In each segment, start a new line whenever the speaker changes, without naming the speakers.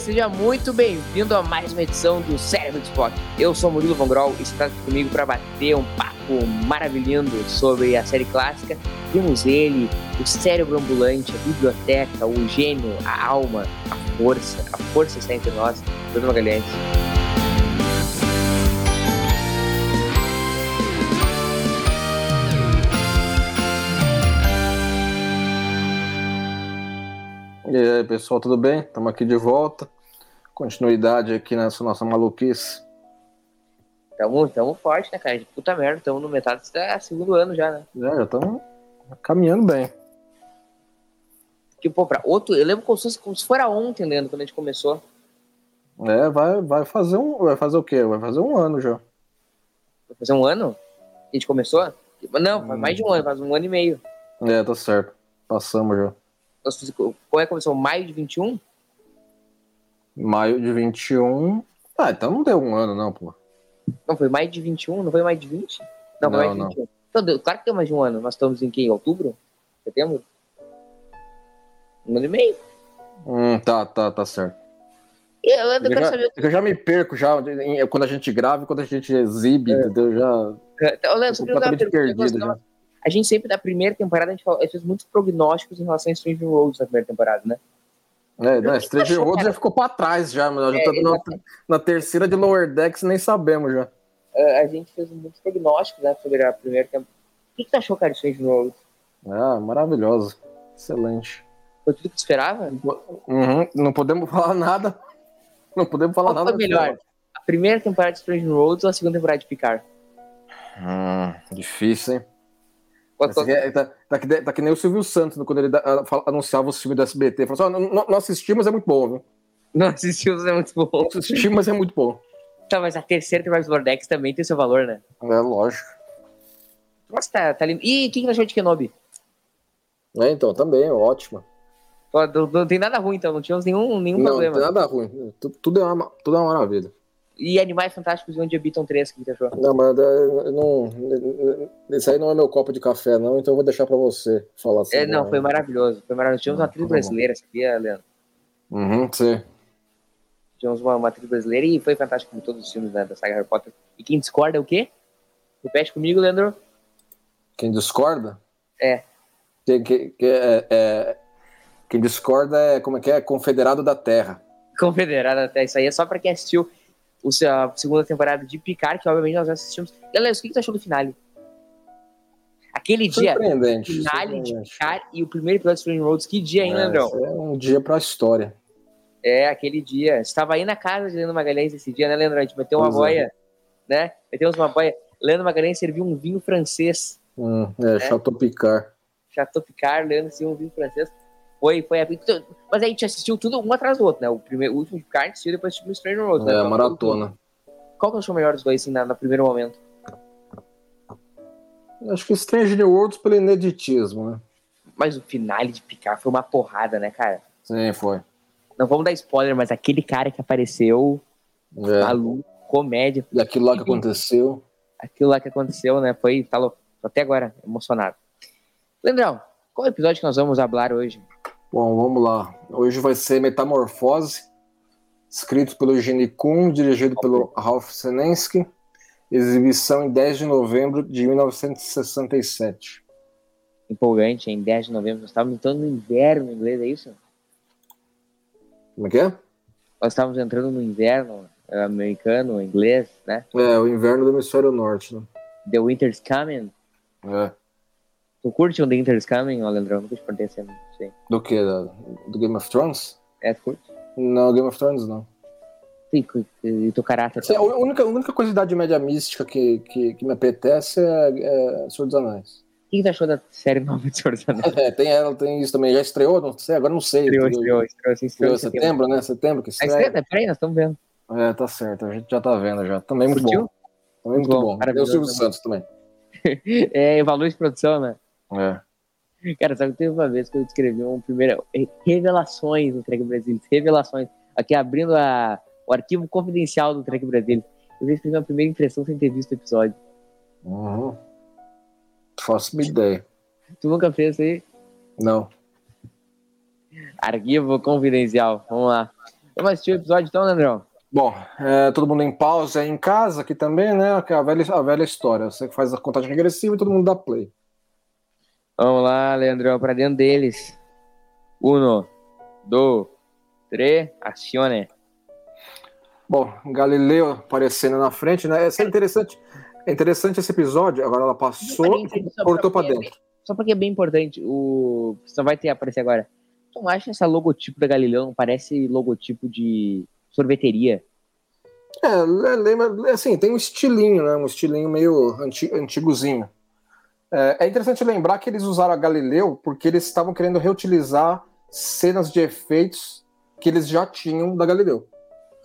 Seja muito bem-vindo a mais uma edição do Cérebro de Spock. Eu sou Murilo Von Grol e está comigo para bater um papo maravilhoso sobre a série clássica. Temos ele, o cérebro ambulante, a biblioteca, o gênio, a alma, a força. A força está entre nós, Bruno Magalhães.
E aí, pessoal, tudo bem? Estamos aqui de volta. Continuidade aqui nessa nossa maluquice.
Tamo, tamo forte, né, cara? Puta merda, tamo no metade do segundo ano já, né?
É, já estamos caminhando bem.
Que, pô, pra outro, eu lembro como se, como se fora ontem, Leandro, quando a gente começou.
É, vai, vai fazer um. Vai fazer o quê? Vai fazer um ano já.
Vai fazer um ano? A gente começou? Não, faz mais de um ano, faz um ano e meio.
É, tá certo. Passamos já.
Como é que começou? Maio de 21?
Maio de 21. Ah, então não deu um ano, não, pô.
Não, foi maio de 21? Não foi maio de 20? Não, foi
Não,
maio de
não.
21. Então, deu, claro que deu mais de um ano. Nós estamos em que? Em outubro? Setembro? Um ano e meio.
Hum, tá, tá, tá certo.
Eu, eu
Eu já,
saber.
eu já me perco já quando a gente grava e quando a gente exibe, entendeu? Já
Então, Leandro, queria dar uma
completamente
pergunta,
perdido
nós-
já.
A gente sempre, da primeira temporada, a gente, falou, a gente fez muitos prognósticos em relação a Stranger Roads na primeira temporada, né?
É, né,
que
Stranger
achou,
Worlds já ficou pra trás já, mas nós já
É,
estamos na, na terceira de Lower Decks nem sabemos já.
Ah, a gente fez muitos prognósticos né, sobre a primeira temporada. O que, que tu achou, cara, de Stranger Roads?
Ah, maravilhosa. Excelente.
Foi tudo que tu esperava?
Uhum, Não podemos falar nada. Não podemos falar
Qual
nada.
foi melhor? A primeira temporada de Stranger Roads ou a segunda temporada de Picard?
Hum, difícil, hein? É- tá, tá, que, tá que nem o Silvio Santos, né, quando ele da- ah, fala- anunciava os filmes do SBT. Falou assim: ó, não, não assistimos, é muito bom, viu?
Não assistimos, é muito bom.
Não assistimos, mas é muito bom.
Tá, mas a terceira temporada de Vortex também tem seu valor, né?
É lógico.
Nossa, tá, tá lindo. E que, que tu achou de Kenobi?
É, então, também, ótimo.
Pô, Não, não tem nada ruim, então. Não tivemos nenhum, nenhum
Não, não
problema.
tem nada ruim. Tu- Tudo é uma, tudo é uma maravilha.
E Animais Fantásticos e Onde Habitam 3, o que tu achou?
Não, mas é, eu não. Isso aí não é meu copo de café, não, então eu vou deixar pra você falar assim.
É, não, foi maravilhoso. Foi maravilhoso. Tínhamos uma
Ah,
atriz
tá
brasileira, sabia, Leandro?
Uhum, sim.
Tínhamos uma, uma atriz brasileira e foi fantástico como todos os filmes né, da saga Harry Potter. E quem discorda é o quê? Repete comigo, Leandro.
Quem discorda?
É.
Quem, quem- quem é, é- quem discorda é como é que é? Confederado da Terra.
Confederada até. Isso aí é só pra quem assistiu a segunda temporada de Picard, que obviamente nós já assistimos. Galera, o que, que tu achou do finale? Aquele dia,
Surpreendente.
finale de. Picard e o primeiro episódio de Strange Roads, que dia, hein,
É,
Leandrão?
é um dia pra história.
É, aquele dia. Estava aí na casa de Leandro Magalhães esse dia, né, Leandro? A gente meteu uma
é.
boia, né? Metemos uma boia. Leandro Magalhães serviu um vinho francês.
Hum, é, Chateau Picard.
Chateau Picard, Leandro serviu um vinho francês. Foi, foi. Mas aí a gente assistiu tudo um atrás do outro, né? O, primeiro, o último de Picard assistiu, depois assistiu o Stranger Roads. né?
É,
Então,
maratona.
Qual que achou melhor dos dois, assim, na, no primeiro momento?
Acho que Stranger Worlds pelo ineditismo, né?
Mas o finale de Picard foi uma porrada, né, cara?
Sim, foi.
Não vamos dar spoiler, mas aquele cara que apareceu,
É.
maluco, comédia,
E aquilo lá que aconteceu.
aquilo lá que aconteceu, né? Foi, tá louco. Tô até agora emocionado. Leandrão, qual é o episódio que nós vamos falar hoje?
Bom, vamos lá. Hoje vai ser Metamorfose, escrito pelo Gene Kuhn, dirigido pelo Ralph Senensky, exibição em 10 de novembro de 1967.
Empolgante, em 10 de novembro. Nós estávamos entrando no inverno inglês, é isso?
Como é que é?
Nós estávamos entrando no inverno eh, americano, inglês, né?
É, o inverno do hemisfério norte, né?
The Winter's Coming.
É.
Tu curte o The Winter's Coming, ó, Leandrão? Nunca te perguntei essa, não sei.
Do que? Do Game of Thrones?
É, tu curte?
Não, Game of Thrones não.
E, e, e teu caráter.
Assim, a, única, a única coisa da média mística que, que, que me apetece é, é Senhor dos Anéis.
O que você achou da série nova de Senhor dos Anéis?
É, tem ela, tem isso também. Já estreou? Não sei, agora não sei.
Estreou, estreou, estreou, assim, estreou,
estreou setembro, setembro, né? Setembro que estreia.
estreia, peraí, nós estamos vendo.
É, tá certo, a gente já tá vendo já. Também muito Curtiu? bom. Também muito, muito bom. bom. Tem o Silvio Santos também.
é, valor de produção, né?
É.
Cara, sabe que teve uma vez que eu escrevi um primeiro. Revelações no Trek Brasil. Revelações. Aqui abrindo a, o arquivo confidencial do Trek Brasil. Eu escrevi uma primeira impressão sem ter visto o episódio.
Uhum. Faço uma ideia.
Tu nunca fez isso aí?
Não.
Arquivo confidencial. Vamos lá. Vamos assistir o episódio então, Leandrão?
Bom, é, todo mundo em pausa em casa aqui também, né? É a velha, a velha história. Você faz a contagem regressiva e todo mundo dá play.
Vamos lá, Leandrão, para dentro deles. Uno, dois, três, acione.
Bom, Galileu aparecendo na frente, né? Isso é interessante. É interessante esse episódio. Agora ela passou e cortou para dentro.
É só porque é bem importante. O só vai ter aparecer agora. Tu não acha essa logotipo da Galileu não parece logotipo de sorveteria?
É, lembra, assim, tem um estilinho, né? Um estilinho meio anti, antigozinho. É, é interessante lembrar que eles usaram a Galileu porque eles estavam querendo reutilizar cenas de efeitos que eles já tinham da Galileu.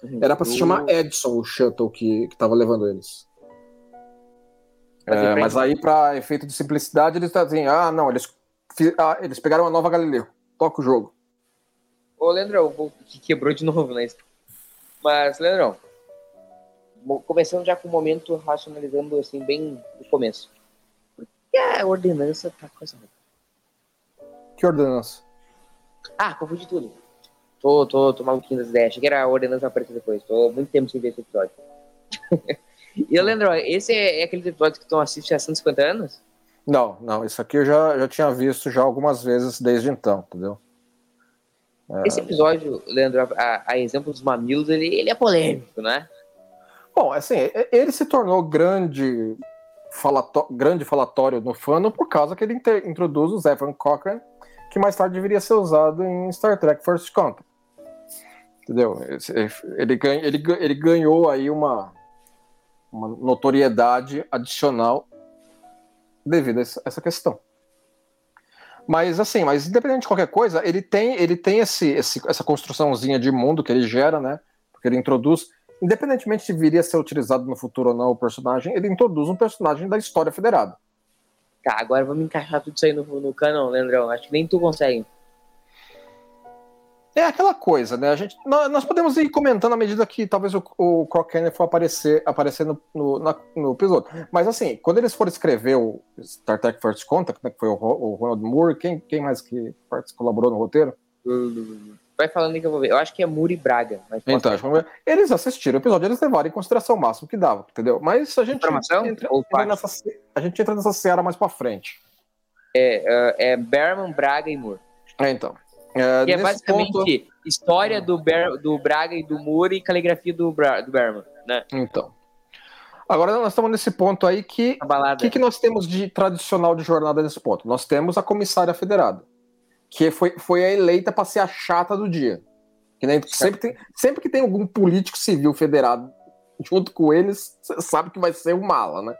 Uhum. Era para se chamar Edson, o shuttle que estava levando eles. É, mas aí, para efeito de simplicidade, eles assim, ah, não, eles, ah, eles pegaram uma nova Galileu. Toca o jogo.
Ô, Leandrão, que quebrou de novo, né? Mas, Leandrão, começando já com o momento racionalizando assim, bem no começo. E a ordenança tá com essa
Que ordenança?
Ah, confundi tudo. Tô, tô, tô maluquinho das ideias. Achei que era a ordenança aparecer depois. Tô muito tempo sem ver esse episódio. e, Leandro, esse é, é aquele episódio que tu assiste há 150 anos?
Não, não. Isso aqui eu já, já tinha visto já algumas vezes desde então, entendeu?
É... Esse episódio, Leandro, a, a, exemplo dos mamilos, ele, ele é polêmico, né?
Bom, assim, ele se tornou grande falatório, grande falatório no fandom por causa que ele introduz o Zephyr Cochrane, que mais tarde deveria ser usado em Star Trek First Contact. Entendeu? Ele, ele, ele ganhou aí uma, uma notoriedade adicional devido a essa questão. Mas assim, mas independente de qualquer coisa, ele tem, ele tem esse, esse, essa construçãozinha de mundo que ele gera, né? Porque ele introduz independentemente se viria a ser utilizado no futuro ou não o personagem, ele introduz um personagem da história federada.
Tá, agora vamos encaixar tudo isso aí no, no canon, Leandrão. Acho que nem tu consegue.
É aquela coisa, né? A gente, nós, podemos ir comentando à medida que talvez o, o for aparecer, aparecer no, no, na, no episódio. Mas assim, quando eles forem escrever o Star Trek First Contact, né, que foi o, o Ronald Moore, quem, quem mais que colaborou no roteiro?
Vai falando aí que eu vou ver. Eu acho que é Muri Braga.
então, eles assistiram o episódio, eles levaram em consideração o máximo que dava, entendeu? Mas a gente,
Informação
entra, entra nessa, a gente entra nessa seara mais pra frente.
É, é, é Berman, Braga e Moore.
É, então.
É, é basicamente ponto... história do, Ber, do Braga e do Moore e caligrafia do, Bra, do Berman, né?
Então. Agora nós estamos nesse ponto aí que o que, que nós temos de tradicional de jornada nesse ponto? Nós temos a comissária federada que foi, foi a eleita para ser a chata do dia. Que, né, sempre, tem, sempre que tem algum político civil federado junto com eles, você sabe que vai ser um mala, né?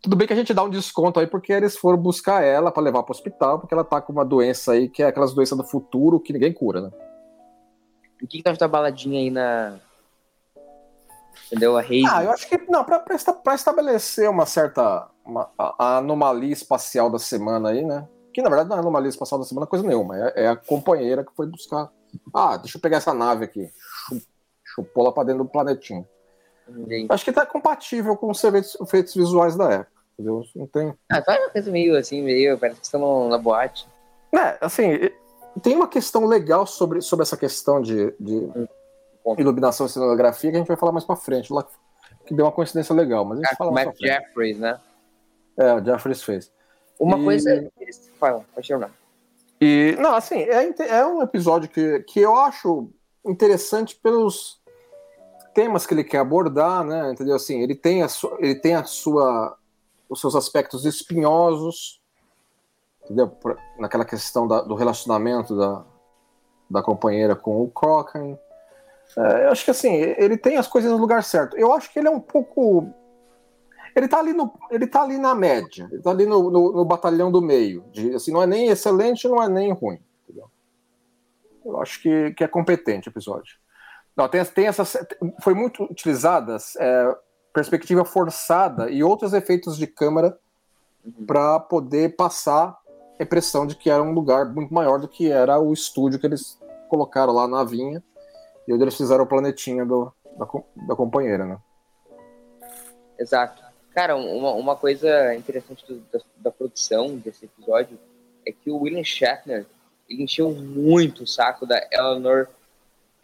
Tudo bem que a gente dá um desconto aí porque eles foram buscar ela para levar para o hospital, porque ela tá com uma doença aí que é aquelas doenças do futuro que ninguém cura, né?
O que, que tá da baladinha aí na. Entendeu? A rei.
Ah, eu acho que. Não, para estabelecer uma certa. Uma, a anomalia espacial da semana aí, né? Que na verdade não é anomalia espacial da semana coisa nenhuma. É, é, a companheira que foi buscar. Ah, deixa eu pegar essa nave aqui. Chupou lá pra dentro do planetinho. Acho que tá compatível com os efeitos visuais da época. Entendeu? Não tem.
Ah, faz uma coisa meio assim, meio. Parece que estão na boate.
É, assim, tem uma questão legal sobre, sobre essa questão de, de hum, iluminação e cenografia que a gente vai falar mais pra frente, lá que deu uma coincidência legal, mas a gente ah, fala mais
Matt Jeffries, né?
É, o Jeffries fez.
Uma e... coisa. Fala, pode terminar.
E, não, assim, é, é um episódio que, que eu acho interessante pelos temas que ele quer abordar, né? Entendeu? Assim, ele tem a sua, ele tem a sua, os seus aspectos espinhosos, entendeu? Naquela questão da, do relacionamento da, da companheira com o Cochrane. É, eu acho que assim, ele tem as coisas no lugar certo. Eu acho que ele é um pouco. Ele tá ali, no, ele tá ali na média, ele tá ali no, no, no batalhão do meio. De, assim, não é nem excelente, não é nem ruim. Entendeu? Eu acho que, que é competente o episódio. Não, tem, tem essas. Foi muito utilizadas é, perspectiva forçada e outros efeitos de câmera uhum. para poder passar a impressão de que era um lugar muito maior do que era o estúdio que eles colocaram lá na vinha e onde eles fizeram o planetinha do, da, da companheira, né?
Exato. Cara, uma, uma coisa interessante do, da, da, produção desse episódio é que o William Shatner ele encheu muito o saco da Eleanor.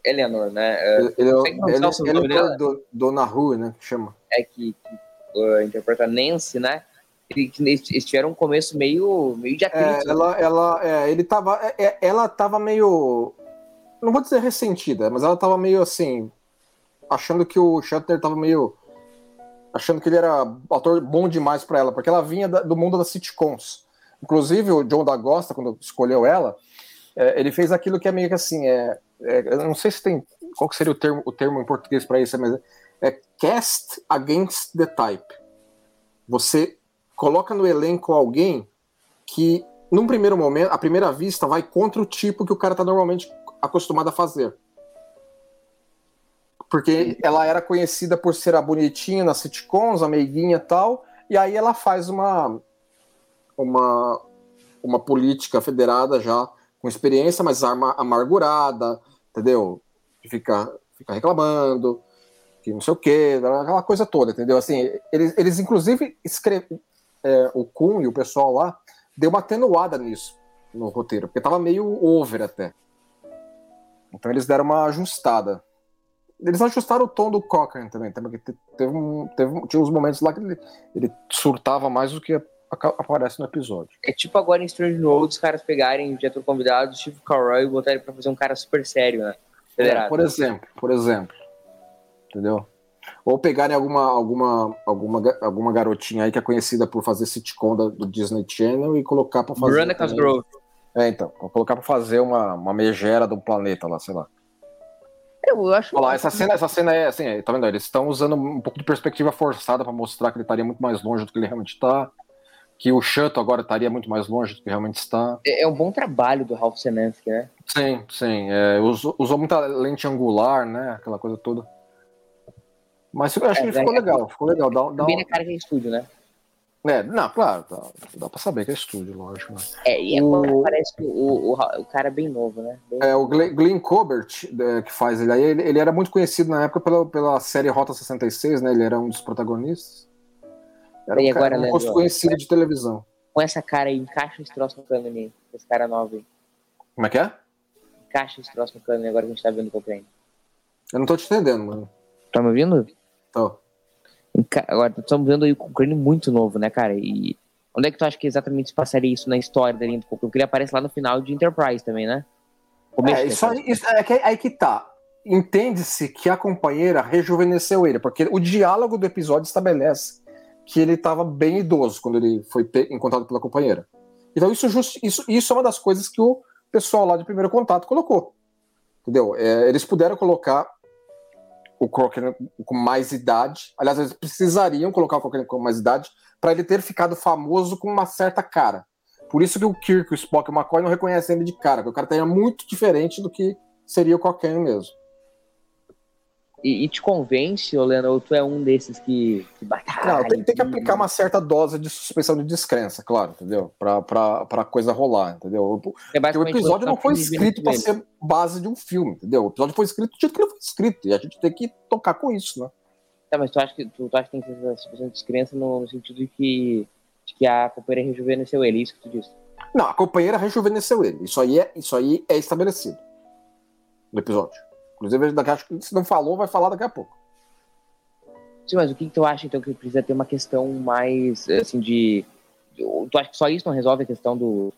Eleanor, né?
Ele, ele, ele, ele é do, Dona Rue, né? Que chama.
É que, que uh, interpreta Nancy, né? Eles tiveram um começo meio, meio de atrito.
É, ela, ela, é, ele tava, é, é, ela tava meio não vou dizer ressentida, mas ela tava meio assim, achando que o Shatner tava meio. Achando que ele era ator bom demais para ela, porque ela vinha da, do mundo das sitcoms. Inclusive, o John D'Agosta, quando escolheu ela, é, ele fez aquilo que é meio que assim, é, é, não sei se tem. qual seria o termo, o termo em português para isso, mas é cast against the type. Você coloca no elenco alguém que, num primeiro momento, à primeira vista, vai contra o tipo que o cara tá normalmente acostumada a fazer. Porque ela era conhecida por ser a bonitinha nas sitcoms, a meiguinha e tal, e aí ela faz uma, uma, uma política federada já com experiência, mas amargurada, entendeu? Fica, fica reclamando, que não sei o quê, aquela coisa toda, entendeu? Assim, eles, eles inclusive escrevem, é, o Kun e o pessoal lá deu uma atenuada nisso no roteiro, porque tava meio over até. Então eles deram uma ajustada. Eles ajustaram o tom do Cochrane também, também teve, um, teve tinha uns momentos lá que ele, ele surtava mais do que aparece no episódio.
É tipo agora em Strange World os caras pegarem o diretor convidado, Steve Carell, e botarem pra fazer um cara super sério, né?
É, por exemplo, por exemplo. Entendeu? Ou pegarem alguma, alguma, alguma, alguma garotinha aí que é conhecida por fazer sitcom da, do Disney Channel e colocar pra fazer.
Veronica Grove.
É, então. Colocar pra fazer uma, uma megera do planeta lá, sei lá.
Eu acho.
Olha lá, essa cena, essa cena é assim, tá vendo? Eles estão usando um pouco de perspectiva forçada para mostrar que ele estaria muito mais longe do que ele realmente está. Que o Shuttle agora estaria muito mais longe do que realmente está.
É, é um bom trabalho do Ralph Senensky, né?
Sim, sim. É, usou, usou, muita lente angular, né? Aquela coisa toda. Mas eu acho é, que ficou é, legal, ficou legal. Dá,
dá bem na cara que é estúdio, né?
É, não, claro, dá, dá pra saber que é estúdio, lógico. Né?
É, e agora o... parece que o, o, o, cara é bem novo, né? Bem...
É, o Glenn, Glenn Colbert, é, que faz ele aí, ele, ele, era muito conhecido na época pela, pela série Rota 66, né? Ele era um dos protagonistas. Era e um agora, cara, um rosto conhecido de televisão.
Com essa cara aí, encaixa esse troço no cano ali, esse cara novo aí.
Como é que é?
Encaixa esse troço no cano agora que a gente tá vendo o Cochrane.
Eu não tô te entendendo, mano.
Tá me ouvindo?
Tô.
Agora, estamos vendo aí o Cochrane muito novo, né, cara? E Onde é que tu acha que exatamente se passaria isso na história da linha do Coco? Porque ele aparece lá no final de Enterprise também, né?
é, isso, aí, isso é que, aí que tá. Entende-se que a companheira rejuvenesceu ele, porque o diálogo do episódio estabelece que ele estava bem idoso quando ele foi encontrado pela companheira. Então isso, just, isso, isso é uma das coisas que o pessoal lá de primeiro contato colocou. Entendeu? É, eles puderam colocar o Crocker com mais idade. Aliás, eles precisariam colocar o Crocker com mais idade para ele ter ficado famoso com uma certa cara. Por isso que o Kirk, o Spock e o McCoy não reconhecem ele de cara, porque o cara é muito diferente do que seria o Cocaine mesmo.
E, e, te convence, Olena, ou tu é um desses que, que
Não, tem, tem, que aplicar uma certa dose de suspensão de descrença, claro, entendeu? Pra, pra, pra coisa rolar, entendeu? É Porque o episódio não foi escrito para ser base de um filme, entendeu? O episódio foi escrito do jeito que ele foi escrito, e a gente tem que tocar com isso, né?
Tá, mas tu acha que, tu, tu acha que tem que ter essa de descrença no, no, sentido de que, de que a companheira rejuvenesceu ele, é isso que tu disse?
Não, a companheira rejuvenesceu ele. Isso aí é, isso aí é estabelecido no episódio. Inclusive, daqui, acho que se não falou, vai falar daqui a pouco.
Sim, mas o que, que tu acha, então, que precisa ter uma questão mais, assim, de... Tu acha que só isso não resolve a questão do,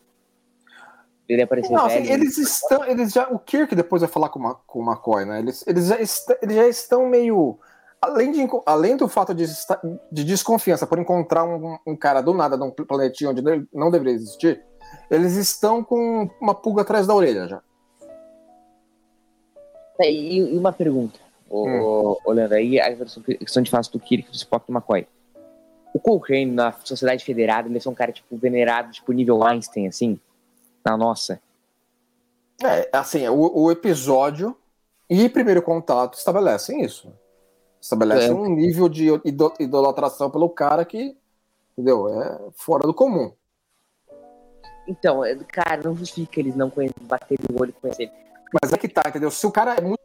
ele aparecer não,
assim, eles estão eles já o Kirk depois vai falar com, uma, com o McCoy né eles, eles, já est, eles já estão meio além, de, além do fato de, de desconfiança por encontrar um, um, cara do nada num planetinho onde não deveria existir, eles estão com uma pulga atrás da orelha já.
Tá, e, e uma pergunta,
Hum.
ô, ô, Leandro, aí a questão de face do Kirk, do Spock e do McCoy. O Cochrane, na Sociedade Federada, ele é um cara, tipo, venerado, tipo, nível Einstein, assim, na nossa.
É, assim, o, o episódio e primeiro contato estabelecem isso. Estabelecem
É.
um nível de ido- idolatração pelo cara que, entendeu? É fora do comum.
Então, é, cara, não justifica eles não baterem o olho e conhecerem.
Mas é que tá, entendeu? Se o cara é muito.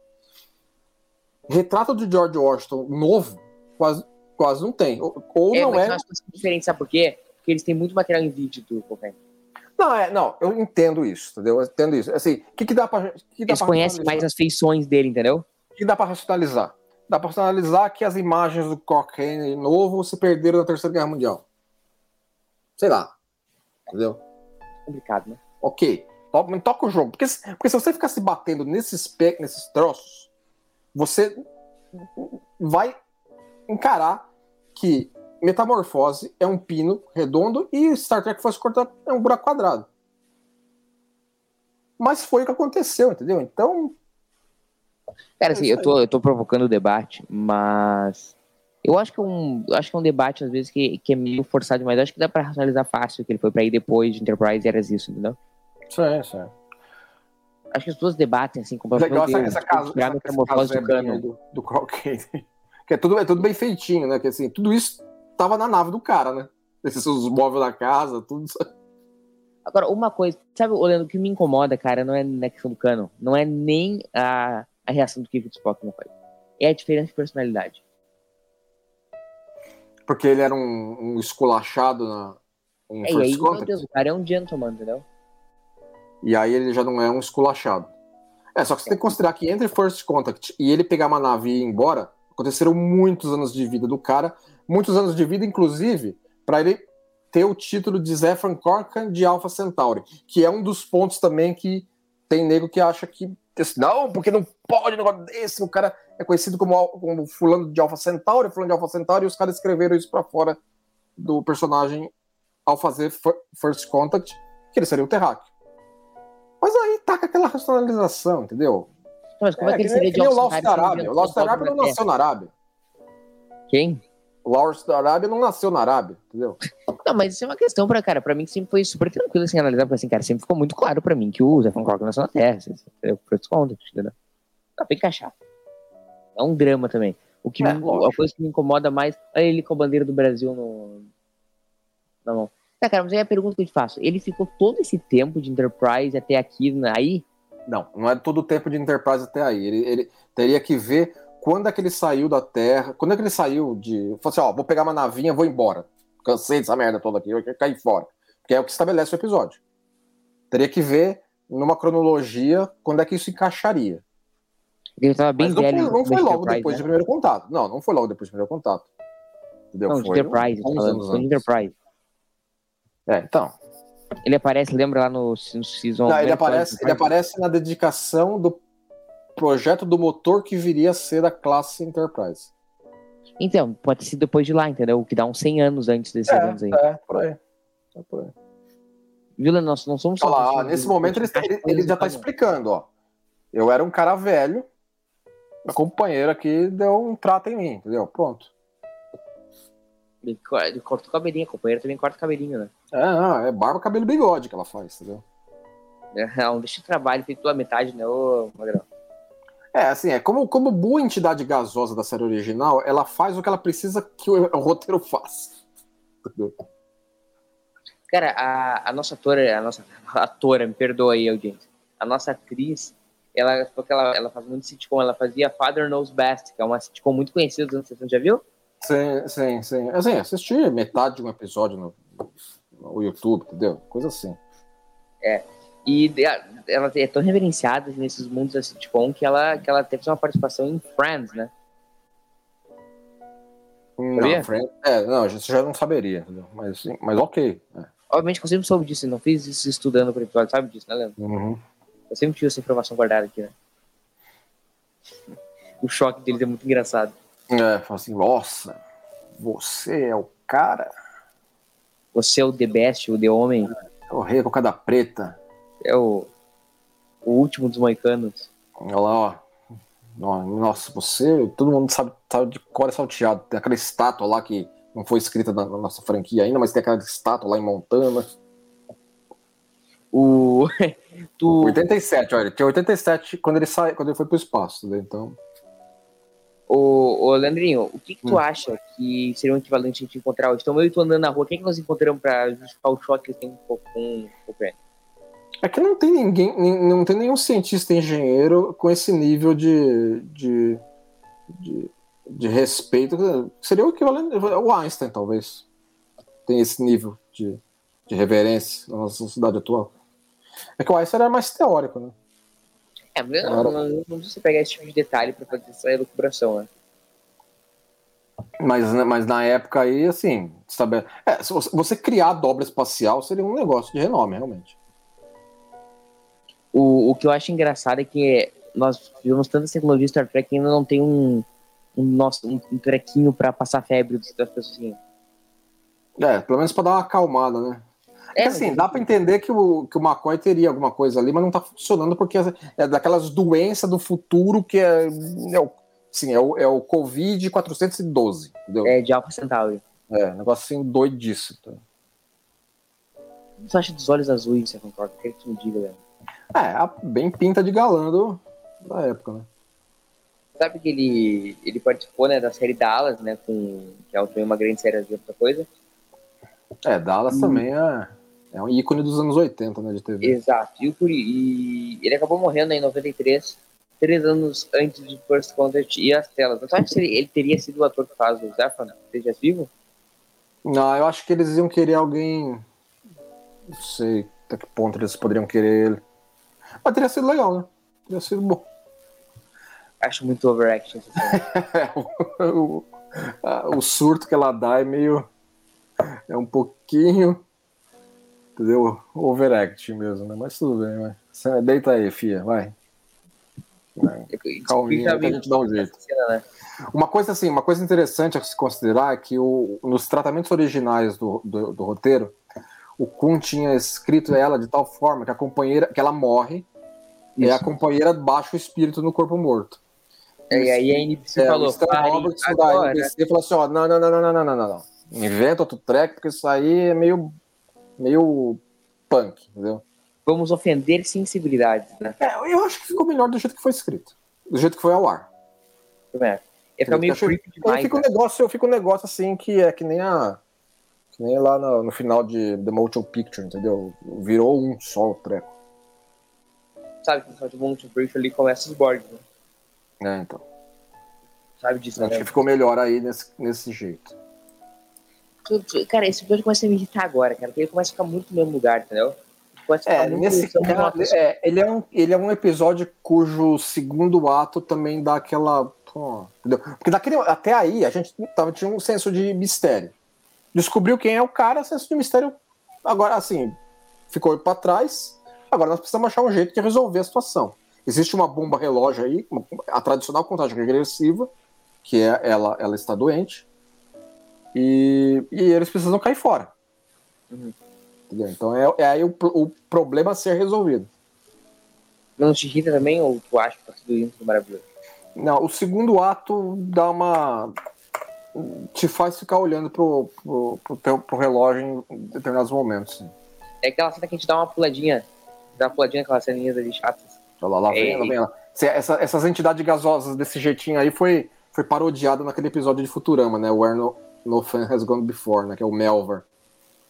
Retrato de George Washington novo, quase, quase não tem. Ou, ou
É,
não
mas
é.
são as coisas diferentes, sabe por quê? Porque eles têm muito material em vídeo do Cochrane.
Não, é, não, eu entendo isso, entendeu? Eu entendo isso. Assim, o que, que dá pra. Que dá
Eles
pra
conhecem mais as feições dele, entendeu?
O que dá pra racionalizar? Dá pra racionalizar que as imagens do Cochrane novo se perderam na Terceira Guerra Mundial. Sei lá. Entendeu?
Complicado, né?
Ok. To- mas Toca o jogo. Porque, se- porque se você ficar se batendo nesses, pe- nesses troços, você vai encarar que Metamorfose é um pino redondo e Star Trek Force Corta é um buraco quadrado. Mas foi o que aconteceu, entendeu? Então,
Cara,
É
assim, eu tô, eu tô provocando o debate, mas eu acho que é um, acho que é um debate, às vezes, que, que é meio forçado. Eu acho que dá pra racionalizar fácil que ele foi pra ir depois de Enterprise e era isso, entendeu?
Sim, sim.
Acho que as pessoas debatem, assim, com
Legal essa,
Deus,
essa
tipo,
casa, essa, essa
metamorfose do
do, do Cochrane. Que é tudo, é tudo bem feitinho, né? Que assim, tudo isso tava na nave do cara, né? Esses os móveis da casa, tudo.
Agora, uma coisa, sabe, olhando o que me incomoda, cara, não é na questão do cano, não é nem a, a reação do Kirk e do Spock, não foi. É a diferença de personalidade.
Porque ele era um, um esculachado na, em
É, e aí, meu. Deus, o cara é um gentleman, entendeu?
E aí ele já não é um esculachado. É, só que você tem que considerar que entre First Contact e ele pegar uma nave e ir embora, aconteceram muitos anos de vida do cara, muitos anos de vida, inclusive, para ele ter o título de Zephyr Corcan de Alpha Centauri, que é um dos pontos também que tem nego que acha que não, porque não pode negócio desse, o cara é conhecido como, como fulano de Alpha Centauri, fulano de Alpha Centauri, e os caras escreveram isso para fora do personagem ao fazer Fir- First Contact, que ele seria o terráqueo. Mas aí tá com aquela racionalização, entendeu?
Mas como é, que ele seria de
o Lawrence da Arábia. O Lawrence da Arábia não
na
nasceu na Arábia.
Quem?
O Lawrence da Arábia não nasceu na Arábia, entendeu?
Não, mas isso é uma questão pra, cara, pra mim sempre foi super tranquilo assim analisar, porque assim, cara, sempre ficou muito claro pra mim que o Zé Crocker nasceu na Terra, outros contos, entendeu? Dá pra encaixar. É um drama também. O que
É,
me, a coisa que me incomoda mais, olha ele com a bandeira do Brasil no, na mão. Tá, cara, mas aí a pergunta que eu te faço, ele ficou todo esse tempo de Enterprise até aqui, na- aí?
Não, não é todo o tempo de Enterprise até aí. Ele, ele teria que ver quando é que ele saiu da Terra, quando é que ele saiu de. Falou assim: ó, vou pegar uma navinha, vou embora. Cansei dessa merda toda aqui, eu quero cair fora. Porque é o que estabelece o episódio. Teria que ver numa cronologia quando é que isso encaixaria.
Ele tava bem
Mas não
velho.
foi, não foi
começo de
logo
Enterprise,
depois
né?
do primeiro contato. Não, não foi logo depois do primeiro contato. Entendeu?
Não,
Foi
Enterprise,
uns
falando,
anos
foi. Enterprise.
É, então.
Ele aparece, lembra lá no, no Season
Não, ele aparece, ele aparece na dedicação do projeto do motor que viria a ser da classe Enterprise.
Então, pode ser depois de lá, entendeu? O que dá uns 100 anos antes desses anos aí.
é, por aí. É por aí.
Viu? Nós não somos
Olha lá, ó, nesse momento ele, ele- ele já tá
coisas
explicando, ó. Eu era um cara velho, a companheira aqui deu um trato em mim, entendeu? Pronto.
Ele co- ele corta o cabelinho, a companheira também corta o cabelinho, né?
É, não, é barba, cabelo e bigode que ela faz, entendeu?
Não, deixa o trabalho feito pela metade, né? Ô, Magrão.
É, assim, é como, como boa entidade gasosa da série original, ela faz o que ela precisa que o, o roteiro faça.
Cara, a, a nossa atora, a nossa atora, me perdoa aí, audiência. A nossa atriz, ela, porque ela, ela faz muito sitcom, ela fazia Father Knows Best, que é uma sitcom muito conhecida dos anos 60, já viu?
Sim, sim, sim. Assim, assisti metade de um episódio no, no YouTube, entendeu? Coisa assim.
E de- ela é tão reverenciada nesses mundos da sitcom que ela, que ela teve uma participação em Friends, né? Sabia?
Não, Friend- é, não, a gente já não saberia, entendeu? Mas, mas ok. é.
Obviamente que eu sempre soube disso, não fiz isso estudando pro episódio, sabe disso, né, Leandro?
Uhum.
Eu sempre tive essa informação guardada aqui, né? O choque deles é muito engraçado.
É, fala assim, nossa, você é o cara,
Você é o The Best, o The Homem,
é o rei com da preta.
é o, o último dos moicanos.
Olha lá, ó. Nossa, você, todo mundo sabe, sabe de cor é salteado. Tem aquela estátua lá que não foi escrita na, na nossa franquia ainda, mas tem aquela estátua lá em Montana.
O. tu...
87, olha, tinha 87 quando ele sai, quando ele foi pro espaço, né? Então.
Ô, ô Leandrinho, o que, que tu hum. acha que seria um equivalente a gente encontrar hoje? Então eu e tu andando na rua, o que, é que nós encontramos pra justificar o choque que tem com, com o pé?
É que não tem ninguém, não tem nenhum cientista engenheiro com esse nível de, de, de, de respeito. Seria o equivalente. O Einstein, talvez. Tem esse nível de, de reverência na nossa sociedade atual. É que o Einstein era mais teórico, né?
É, mas não, não, não, não precisa pegar esse tipo de detalhe para fazer essa elucubração, né?
Mas, mas na época aí, assim, sabe, é, se você, criar dobra espacial seria um negócio de renome, realmente.
O, o que eu acho engraçado é que nós vivemos tanta tecnologia Star Trek que ainda não tem um, um, nosso, um, um trequinho para passar febre das pessoas. Assim.
É, pelo menos para dar uma acalmada, né? É, assim, dá para entender que o, que o McCoy teria alguma coisa ali, mas não tá funcionando porque é daquelas doenças do futuro que é, é o, assim, é o, é o Covid 412, entendeu?
É, de Alpha Centauri.
É, negócio assim. Tá?
O que você acha dos olhos azuis, você concorda? O que tu me diga, velho?
É, bem pinta de galã da época, né?
Sabe que ele, ele participou né, da série Dallas, né? Com, que é uma grande série de outra coisa.
É, Dallas hum. também é, é um ícone dos anos 80, né, de TV.
Exato. E, e ele acabou morrendo em 93, três anos antes de First Contact e as telas. Você acha que ele, ele teria sido o ator que faz o Zephyr? Seja vivo?
Não, eu acho que eles iam querer alguém. Não sei até que ponto eles poderiam querer ele. Mas teria sido legal, né? Teria sido bom.
Acho muito overaction.
o, o, surto que ela dá é meio. É um pouquinho. Entendeu? Overact mesmo, né? Mas tudo bem, vai. Deita aí, fia, vai. Calminha que a gente dá um jeito. Né? Uma coisa assim, uma coisa interessante a se considerar é que o, nos tratamentos originais do, do, do roteiro, o Kun tinha escrito ela de tal forma que a companheira, que ela morre, Isso. e a companheira baixa o espírito no corpo morto.
É, e aí a NBC é, falou,
Stan Roberts da NBC falou assim, ó, não, não, não, não, não, não, não, não. Inventa outro track, porque isso aí é meio, meio punk, entendeu?
Vamos ofender sensibilidades, né?
É, eu acho que ficou melhor do jeito que foi escrito. Do jeito que foi ao ar.
É. Meio creepy demais.
Fica um né? negócio, eu fico um negócio assim que é que nem a que nem lá no, no, final de The Motion Picture, entendeu? Virou um só o treco.
Sabe que no final de Motion Picture ali começa os bordes, né?
É, então.
Sabe disso,
Acho né? que ficou melhor aí nesse, nesse jeito.
Cara, esse episódio começa a me irritar agora, cara, porque ele começa a ficar muito no mesmo lugar, entendeu?
É, nesse, é, ele, é um, ele é um episódio cujo segundo ato também dá aquela. Pô? Porque daquele, até aí a gente tava, tinha um senso de mistério descobriu quem é o cara, senso de mistério agora assim ficou para trás. Agora nós precisamos achar um jeito de resolver a situação. Existe uma bomba relógio aí, a tradicional contagem regressiva, que é ela, ela está doente, e, e eles precisam cair fora. Uhum. Então é, é aí o, o, problema a ser resolvido.
Não te irrita também, ou tu acha que tá tudo indo maravilhoso?
Não, o segundo ato dá uma te faz ficar olhando pro, pro, pro, teu, pro relógio em determinados momentos. Sim.
É aquela cena que a gente dá uma puladinha, dá uma puladinha aquelas ceninhas ali chatas.
Olha lá, lá vem, é, lá vem lá. Essa, essas entidades gasosas desse jeitinho aí foi, foi parodiada naquele episódio de Futurama, né? Where no, no Fan Has Gone Before, né? Que é o Melvar.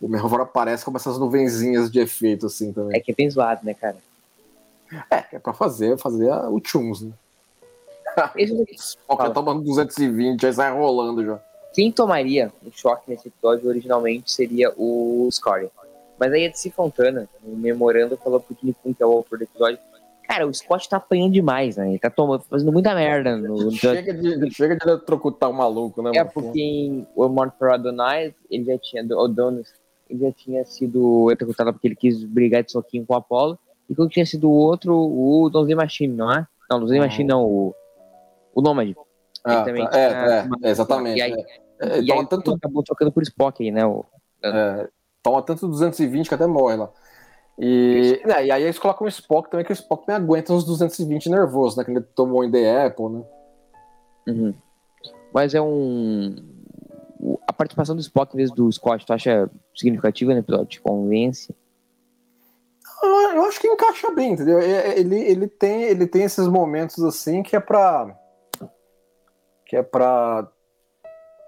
O Melvar aparece com essas nuvenzinhas de efeito, assim, também.
É que é bem zoado, né, cara?
É, é pra fazer, fazer o Chuns, né? Qualquer tomando 220, aí sai rolando já.
Quem tomaria um choque nesse episódio originalmente seria o Scotty. Mas aí a DC Fontana, no memorando, falou pro Tiny Kun, que é o autor do episódio, cara, o Scott tá apanhando demais, né? Ele tá tomando, fazendo muita merda. No...
chega, de, chega de eletrocutar o maluco, né?
É, porque em o Montfort Adonai, ele já tinha, o Donis, ele já tinha sido eletrocutado porque ele quis brigar de soquinho com o Apollo. E quando tinha sido o outro, o Donzi Machine, não é? Não, Donzi Machine não, o o Nômade.
Ah, também tá. é, é, exatamente.
E aí, é. e aí tanto... acabou trocando por Spock aí, né? O...
É, toma tanto 220 que até morre lá. E, né, e aí eles colocam o Spock também, que o Spock também aguenta uns 220 nervosos, né? Que ele tomou em The Apple, né?
Uhum. Mas é um. A participação do Spock em vez do Scott, tu acha significativa no episódio? Te convence?
Eu acho que encaixa bem, entendeu? Ele, ele, tem, ele tem esses momentos assim que é pra. que é pra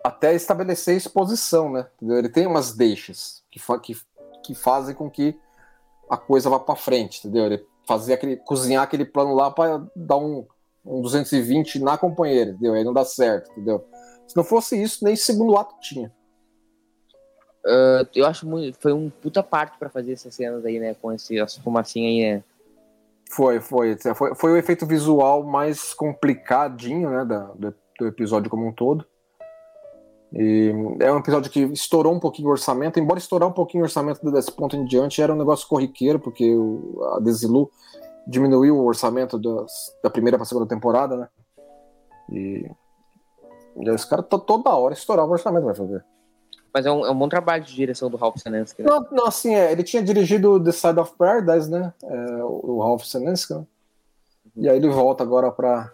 até estabelecer exposição, né? Entendeu? Ele tem umas deixas que, fa que, que fazem com que a coisa vá para frente, entendeu? Ele fazer aquele, cozinhar aquele plano lá para dar um, um 220 na companheira, entendeu? Aí não dá certo, entendeu? Se não fosse isso, nem segundo ato tinha.
Uh, eu acho muito. Foi um puta parte para fazer essas cenas aí, né? Com esse, essa fumacinha aí, né?
Foi, foi, foi. Foi o efeito visual mais complicadinho, né? Da, do, do episódio como um todo. E é um episódio que estourou um pouquinho o orçamento, embora estourar um pouquinho o orçamento desse ponto em diante, era um negócio corriqueiro, porque o, a Desilu diminuiu o orçamento das, da primeira para a segunda temporada, né? E, e os caras toda hora estouravam o orçamento, vai fazer.
Mas é um, é um bom trabalho de direção do Ralph Senensky.
Né? Não, não, assim, é, ele tinha dirigido The Side of Paradise, né? É, o, o Ralph Senensky, né? E aí ele volta agora para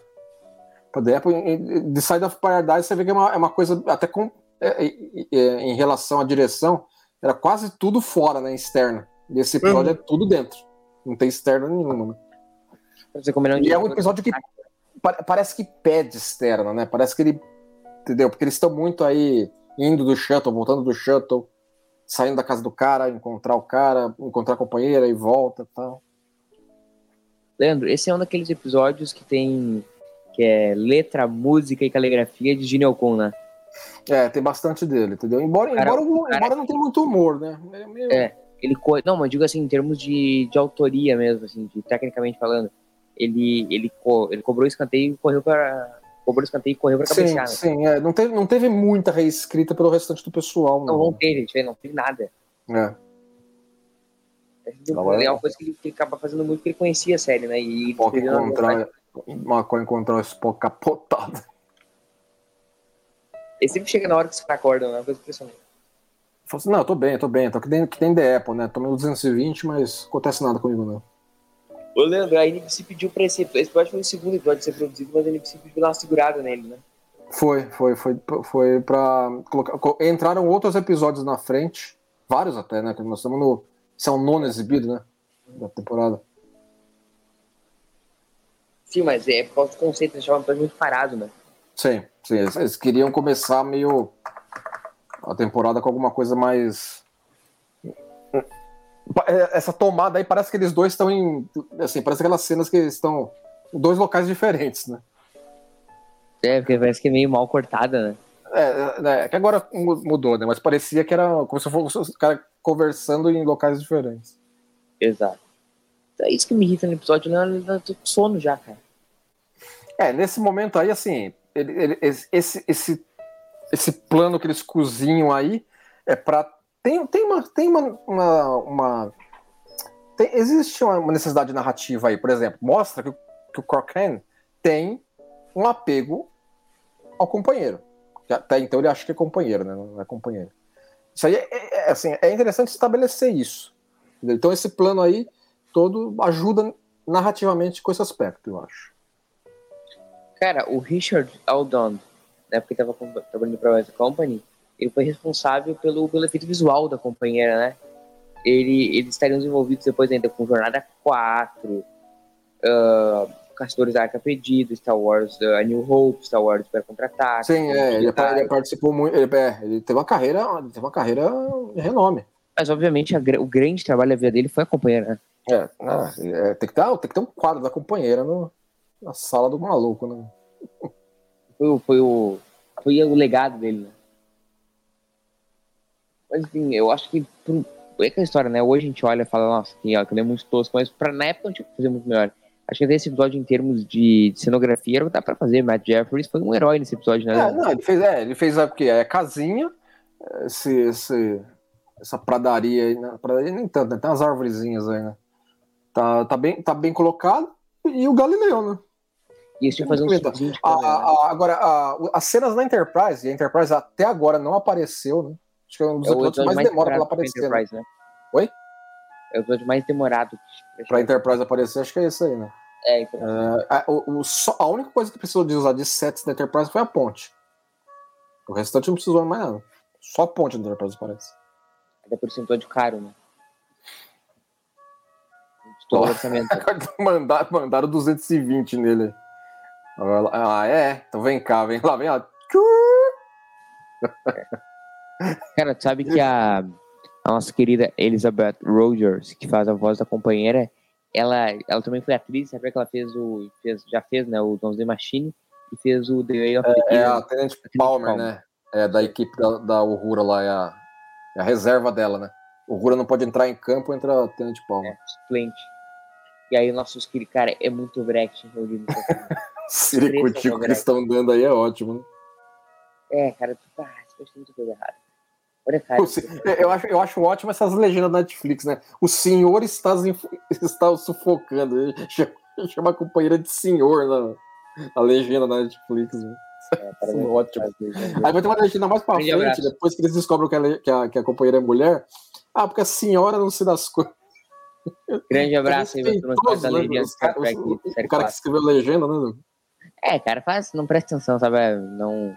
The Apple, The Side of Paradise, você vê que é uma, é uma coisa até com, é, é, em relação à direção, era quase tudo fora, né, externa. E esse episódio uhum. é tudo dentro. Não tem externa nenhuma, né? E é um episódio que parece que pede externa, né? Parece que ele. Entendeu? Porque eles estão muito aí indo do shuttle, voltando do shuttle, saindo da casa do cara, encontrar o cara, encontrar a companheira e volta tal.
Leandro, esse é um daqueles episódios que tem que é letra, música e caligrafia de Gene Ocon, né?
É, tem bastante dele, entendeu? Embora, cara, embora, cara, embora não tenha muito humor, né?
É, meio... é, ele não, mas digo assim, em termos de, de autoria mesmo, assim, de, tecnicamente falando, ele, ele, co, ele cobrou escanteio e correu para cobrou escanteio e correu para cabecear.
Sim, né? sim, é, não teve, não teve muita reescrita pelo restante do pessoal.
Não, não, não teve, gente, não teve nada.
É.
É uma coisa que ele, que ele acaba fazendo muito, porque ele conhecia a série, né? E
Pode encontrar, Marcou encontrar o Spock capotado.
Ele sempre chega na hora que você acorda, né? Uma coisa impressionante.
Assim, não, eu tô bem, eu tô bem, tô que tem, que tem The Apple, né? Tomei 220, mas acontece nada comigo, não.
Ô, Leandro, a NBC pediu pra esse. Esse episódio foi o segundo episódio de ser produzido, mas a NBC pediu dar uma segurada nele, né?
Foi, foi, foi, foi pra colocar. Entraram outros episódios na frente, vários até, né? Que nós estamos no. Esse é o nono exibido, né? Da temporada.
Sim, mas é por causa do conceito, eles achavam muito parado, né?
Sim, sim. Eles, queriam começar meio a temporada com alguma coisa mais. Essa tomada aí parece que eles dois estão em. Assim, parece aquelas cenas que estão em dois locais diferentes, né?
É, porque parece que é meio mal cortada, né?
É, é, é que agora mudou, né? Mas parecia que era como se fosse os caras conversando em locais diferentes.
Exato. É isso que me irrita no episódio, né? Eu tô com sono já, cara.
É, nesse momento aí, assim, ele, ele, esse, esse, esse plano que eles cozinham aí é para tem, tem uma tem uma, uma, uma tem, existe uma necessidade narrativa aí, por exemplo, mostra que, que o Corcan tem um apego ao companheiro. Até então ele acha que é companheiro, né? Não é companheiro. Isso aí é, é, é assim, é interessante estabelecer isso. Entendeu? Então esse plano aí todo ajuda narrativamente com esse aspecto, eu acho.
Cara, o Richard Aldon, né, porque estava trabalhando para a Company, ele foi responsável pelo, pelo efeito visual da companheira, né? Ele, eles estariam envolvidos depois ainda com Jornada 4, uh, Caçadores da Arca Pedido, Star Wars uh, A New Hope, Star Wars Super Contra-Ataque.
Sim, é, ele, ele, participou muito, ele, é, ele, teve uma carreira, teve uma carreira de renome.
Mas obviamente a, o grande trabalho da vida dele foi a companheira, né?
É, é, tem, que ter, tem que ter um quadro da companheira no, na sala do maluco, né?
Foi, foi, o, foi o legado dele, né? Mas enfim, eu acho que é aquela história, né? Hoje a gente olha e fala, nossa, que, que é muito tosco, mas pra, na época a gente tinha que fazer muito melhor. Acho que esse episódio, em termos de, cenografia, era o que dá pra fazer. Matt Jeffries foi um herói nesse episódio, né?
É, não, ele fez, é, ele fez a, porque, é casinha, esse, esse, essa pradaria aí, né? Pradaria nem tanto, né? Tem umas árvorezinhas aí, né? Tá, tá, bem, tá bem colocado. E o Galileu, né?
E isso ia fazer um
a, a, Agora, a, as cenas na Enterprise, e a Enterprise até agora não apareceu, né? Acho que é um dos é episódios mais, mais demora pra ela aparecer. Né? né? Oi?
É o episódio mais demorado.
Pra Enterprise aparecer, acho que é esse aí, né?
É, então.
É, a, o, o, só, a única coisa que precisou de usar de sets da Enterprise foi a ponte. O restante não precisou mais nada. Só a ponte da Enterprise aparece.
Até por isso de caro, né? Todo orçamento.
mandaram, mandaram 220 nele. Ah, é? Então vem cá, vem lá, vem lá.
Cara, tu sabe que a, a nossa querida Elizabeth Rogers, que faz a voz da companheira, ela, ela também foi atriz, sabe que ela fez o. Fez, já fez, né? O Dons the Machine e fez o The Way of
the É, é a Tenant Palmer, Palmer, né? É da equipe da, da Uhura lá, é a, é a reserva dela, né? O Uhura não pode entrar em campo, entra a Tenant Palmer. É,
suplente. E aí, nossos queridos, cara, é muito Brecht reunido.
Ciricutico que eles estão dando aí é ótimo, né?
É, cara, tu, ah, você muito coisa errada. Olha, cara.
Eu acho, eu acho ótimo essas legendas da Netflix, né? O senhor está, está sufocando. Chama, chama a companheira de senhor na, a legenda da Netflix. Né? É, é ótimo. Aí vai ter uma legenda mais pra frente, depois que eles descobrem que a, que, a, que a companheira é mulher. Ah, porque a senhora não se das coisas.
Grande abraço aí,
legenda. O, o cara que escreveu a legenda, né?
É, cara, faz, não presta atenção, sabe? Não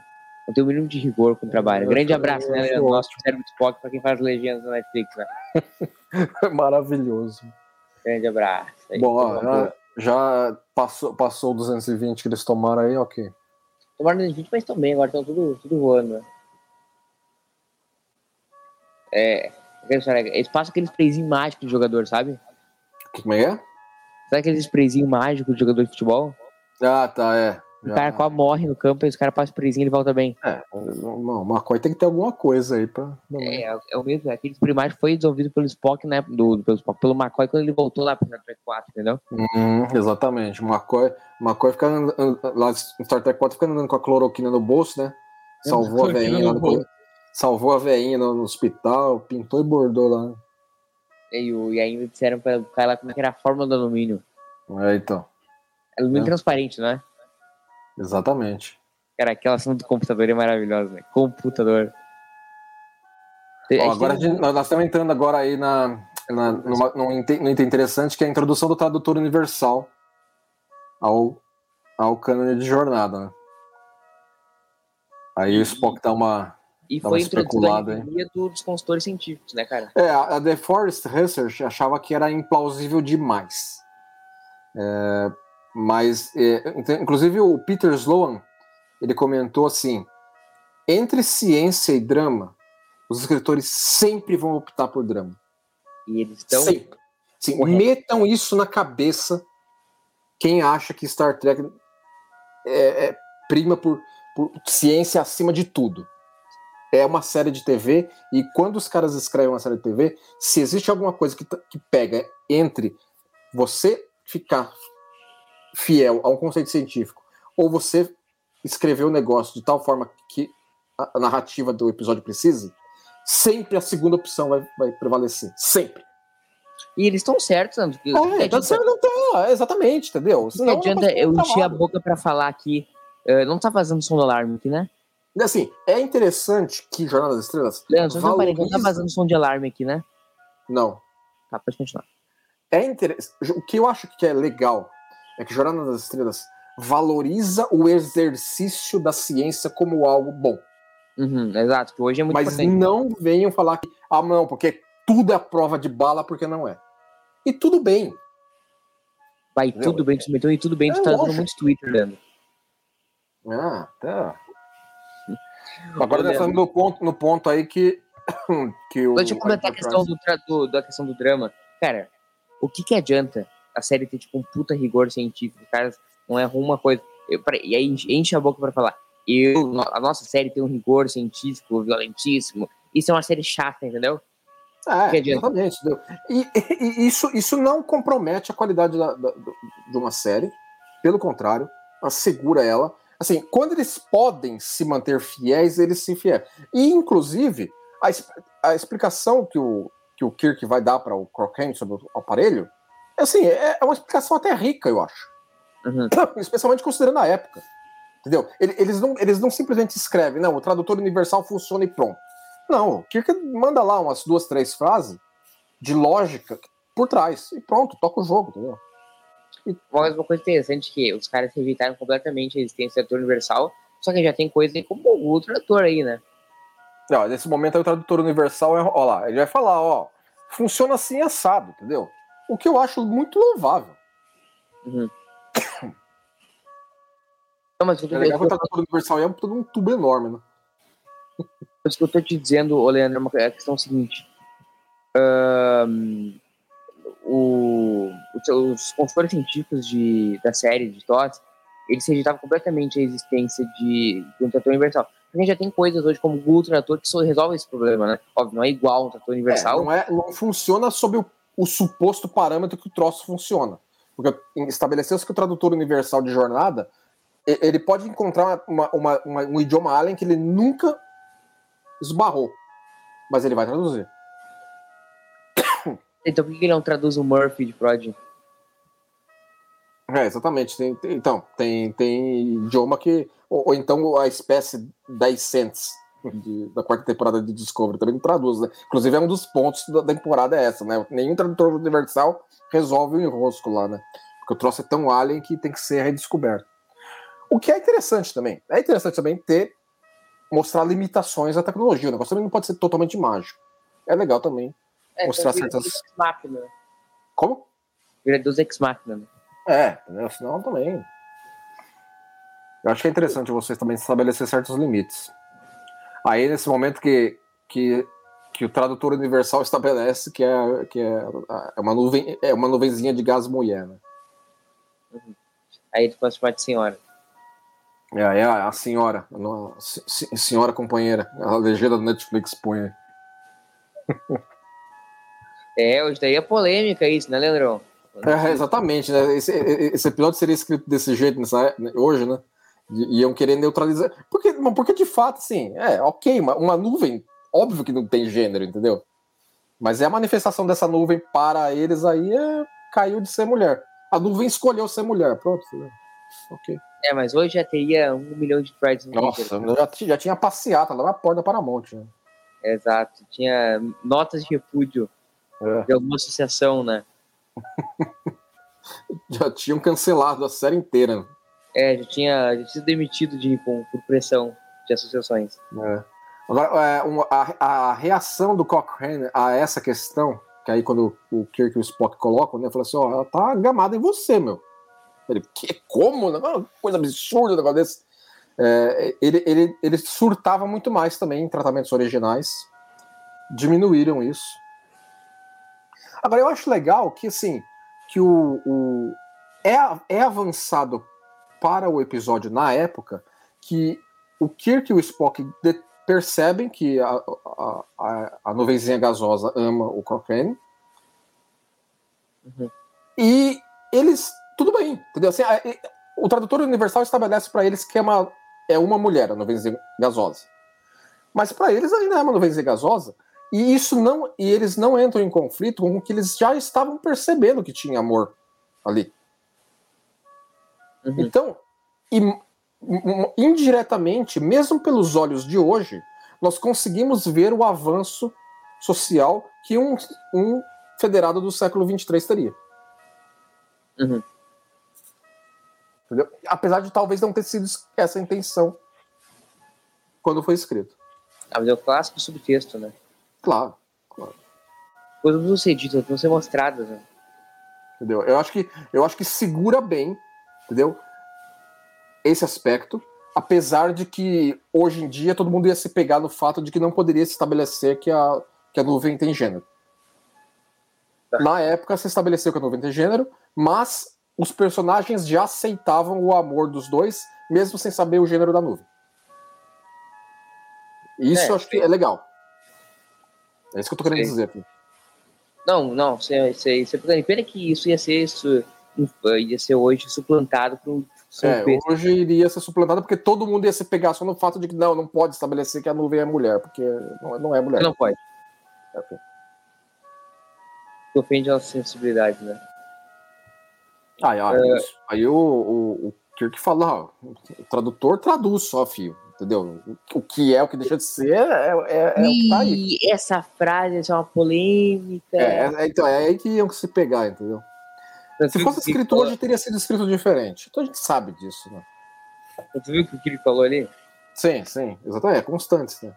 não tem o mínimo de rigor com o trabalho. Grande abraço, né, Leandro? Nosso cérebro de Spock para quem faz legendas na Netflix, né?
Maravilhoso.
Grande abraço.
Aí, Bom, ó, já, já, passou, passou 220 que eles tomaram aí, ok.
Tomaram 220, mas bem, agora estão tudo, tudo voando, né? É. Eles passam aquele sprayzinho mágico de jogador, sabe?
Como é? Sabe
aquele sprayzinho mágico de jogador de futebol?
Ah, tá, é.
O cara quase morre no campo e os caras passam presinho e ele volta bem.
É, não, uma coisa tem que ter alguma coisa aí pra.
É, é, é o mesmo. Aquele primário foi desenvolvido pelo Spock, né? Do, pelo Spock, pelo McCoy quando ele voltou lá pro Star Trek 4, entendeu?
Hum, exatamente. O McCoy, McCoy fica lá no Star Trek 4 fica andando com a cloroquina no bolso, né? Salvou a veinha lá no, Salvou a veinha no, no, hospital, pintou e bordou lá.
E, e ainda disseram pra o cara lá como é era a fórmula do alumínio.
É, então.
Alumínio é. transparente, não é?
Exatamente.
Cara, aquela cena do computador é maravilhosa, né? Computador.
Ó, agora gente, nós estamos entrando agora aí na, na, numa, num item interessante que é a introdução do tradutor universal ao, ao cânone de jornada. Né? Aí o Spock dá uma.
E foi introduzida a ideia dos consultores científicos, né, cara?
É, a The Forest Research achava que era implausível demais. É, mas, é, inclusive, o Peter Sloan ele comentou assim: entre ciência e drama, os escritores sempre vão optar por drama.
E eles estão.
Sempre. Sim, metam isso na cabeça quem acha que Star Trek é, é, prima por, por ciência acima de tudo. É uma série de TV, e quando os caras escrevem uma série de TV, se existe alguma coisa que, que pega entre você ficar fiel a um conceito científico, ou você escreveu o um negócio de tal forma que a narrativa do episódio precise, sempre a segunda opção vai, vai prevalecer. Sempre.
E eles estão certos, Sandro.
Que, é, tá certo, não tá, exatamente, entendeu?
Senão, não adianta eu encher a boca para falar aqui. Uh, não tá fazendo som do alarme aqui, né?
Assim, é interessante que Jornada das Estrelas.
Leandro, valoriza... não tá fazendo som de alarme aqui, né?
Não.
Tá, pode continuar.
É interessante. O que eu acho que é legal é que Jornada das Estrelas valoriza o exercício da ciência como algo bom.
Uhum, exato, que hoje é muito
Mas não venham falar que, ah, não, porque tudo é prova de bala, porque não é. E tudo bem.
Vai, Entendeu? tudo bem, tu meteu e tudo bem, é, tu tá dando muitos Twitter, Leandro.
Ah, tá. Agora nós estamos no ponto, no ponto aí que, que o.
Deixa eu comentar a questão do, do, da questão do drama. Cara, o que que adianta a série ter tipo um puta rigor científico, cara não é uma coisa. Eu, e aí enche a boca para falar. Eu, a nossa série tem um rigor científico violentíssimo. Isso é uma série chata, entendeu?
É, exatamente. E, e, isso, isso não compromete a qualidade da, da, de uma série. Pelo contrário, assegura ela. Assim, quando eles podem se manter fiéis, eles se fiéis. E, inclusive, a, a explicação que o, que o Kirk vai dar para o Crockett sobre o aparelho assim, é, é uma explicação até rica, eu acho. Uhum. Especialmente considerando a época. Entendeu? Eles não, eles não simplesmente escrevem, não, o tradutor universal funciona e pronto. Não, o Kirk manda lá umas duas, três frases de lógica por trás. E pronto, toca o jogo, entendeu?
Mas uma coisa interessante é que os caras rejeitaram completamente a existência do tradutor universal, só que já tem coisa como o tradutor aí, né?
Ó, nesse momento aí, o tradutor universal é, ó lá, ele vai falar, ó, funciona assim assado, entendeu? O que eu acho muito louvável.
Uhum. Não, mas eu
É legal que o
eu,
tradutor universal é todo um tubo enorme, né?
o que eu tô te dizendo, ô Leandro, é uma- é a questão seguinte. Ahn, o, os, consultores científicos de, da série de TOS, eles rejeitavam completamente a existência de, de um trator universal. Porque a gente já tem coisas hoje como o Google Trator que só resolve esse problema, né? Óbvio, não é igual um trator
É,
universal.
não, é, não funciona sob o, o suposto parâmetro que o troço funciona. Porque estabeleceu-se que o tradutor universal de jornada ele pode encontrar uma- uma- uma- um idioma alien que ele nunca esbarrou, mas ele vai traduzir.
Então por que ele não traduz o Murphy de Prod?
É, exatamente. Tem- tem- então, tem, tem idioma que. Ou, ou então a espécie 10 cents de- da quarta temporada de Discovery também não traduz, né? Inclusive é um dos pontos da da temporada é essa, né? Nenhum tradutor universal resolve o enrosco lá, né? Porque o troço é tão alien que tem que ser redescoberto. O que é interessante também. É interessante também ter. mostrar limitações à tecnologia. O negócio também não pode ser totalmente mágico. É legal também.
É,
Mostrar
vira
certas-. Como?
Vira Deus Ex Machina. né?
É, entendeu? Senão também. Eu acho que é interessante vocês também estabelecer certos limites. Aí, nesse momento que, que, que o tradutor universal estabelece que é, que é, é uma nuvem, é uma nuvenzinha de gás mulher, né?
Aí ele pode chamar de senhora.
É, é a, a senhora, a a se- se- senhora companheira, a legenda do Netflix põe.
É, hoje daí é polêmica isso, né, Leandrão?
É, exatamente, né? Esse, esse episódio seria escrito desse jeito nessa, hoje, né? Iam querer neutralizar. Porque, porque de fato, assim, é ok, uma, uma nuvem, óbvio que não tem gênero, entendeu? Mas é a manifestação dessa nuvem para eles aí é, caiu de ser mulher. A nuvem escolheu ser mulher, pronto. né? Ok.
É, mas hoje já teria um milhão de Prides no
Nossa,
Twitter.
já, já tinha passeata lá na porta da Paramount. Né?
Exato. Tinha notas de repúdio
É,
de alguma associação, né?
já tinham cancelado a série inteira.
É, já tinha, já tinha sido demitido de por, por pressão de associações.
É. Agora, é, a, a reação do Cochrane a essa questão, que aí quando o Kirk e o Spock colocam, né, fala assim, ó, ela tá gamada em você, meu. Ele, que, como? Coisa absurda um negócio desse. É, ele, ele, ele surtava muito mais também em tratamentos originais, diminuíram isso. Agora, eu acho legal que, assim, que o, o é, é avançado para o episódio na época que o Kirk e o Spock percebem que a, a, a, a nuvenzinha gasosa ama o Cochrane.
Uhum.
E eles. Tudo bem, entendeu? Assim, a- o tradutor universal estabelece para eles que é uma, é uma mulher, a nuvenzinha gasosa. Mas para eles ainda é uma nuvenzinha gasosa. E isso não. E eles não entram em conflito com o que eles já estavam percebendo que tinha amor ali.
Uhum.
Então, indiretamente, mesmo pelos olhos de hoje, nós conseguimos ver o avanço social que um, um federado do século 23 teria.
Uhum.
Entendeu? Apesar de talvez não ter sido essa a intenção quando foi escrito.
Ah, mas é o clássico subtexto, né?
Claro.
Coisas não ser ditas, não ser mostradas, né?
Entendeu? Eu acho que eu acho que segura bem, entendeu? Esse aspecto, apesar de que hoje em dia todo mundo ia se pegar no fato de que não poderia se estabelecer que a, que a nuvem tem gênero.
Tá.
Na época se estabeleceu que a nuvem tem gênero, mas os personagens já aceitavam o amor dos dois, mesmo sem saber o gênero da nuvem. Isso
É,
acho que é legal. É isso que eu tô querendo dizer.
Não, não, você, você, você pena que isso ia ser isso, ia ser hoje suplantado por um
É, hoje iria ser suplantado porque todo mundo ia se pegar só no fato de que não, não pode estabelecer que a nuvem é mulher, porque não, é- não é mulher.
Não pode.
Ok.
Que ofende a nossa sensibilidade, né?
Ah,
É.
isso. Aí o, o, o Kirk fala, ó, o tradutor traduz só, filho. entendeu? O que é, o que deixa de ser, é, é, é o que tá aí.
E essa frase é uma polêmica.
É, é, então, é aí que iam se pegar, entendeu? Se fosse escrito hoje, teria sido escrito diferente. Então a gente sabe disso, né?
Você viu o que o Kirk falou ali?
Sim, sim, exatamente, é constante, né?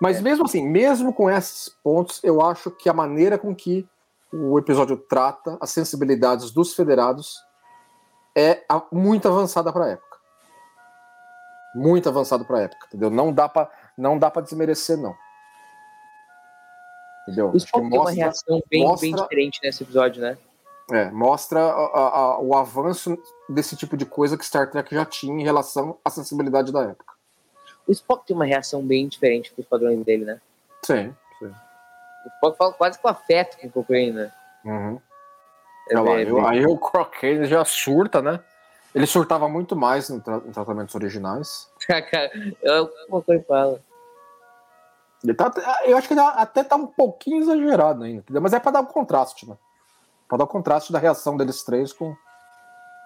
Mas mesmo assim, mesmo com esses pontos, eu acho que a maneira com que o episódio trata as sensibilidades dos federados é muito avançada para a época. Muito avançado para a época, entendeu? Não dá para não dá para desmerecer não. Entendeu?
O Spock tem uma reação bem, mostra, bem diferente nesse episódio, né?
É, mostra a, a, o avanço desse tipo de coisa que Star Trek já tinha em relação à sensibilidade da época.
O Spock tem uma reação bem diferente com os padrões dele, né?
Sim, sim.
O Spock fala quase com afeto com o Cochrane, né?
Uhum. É, lá, é, eu, aí o Cochrane já surta, né? Ele surtava muito mais em, tra em tratamentos originais.
é o que o Cochrane fala.
Ele tá, eu acho que ele até tá um pouquinho exagerado ainda, mas é para dar um contraste, né? Para dar o contraste da reação deles três com,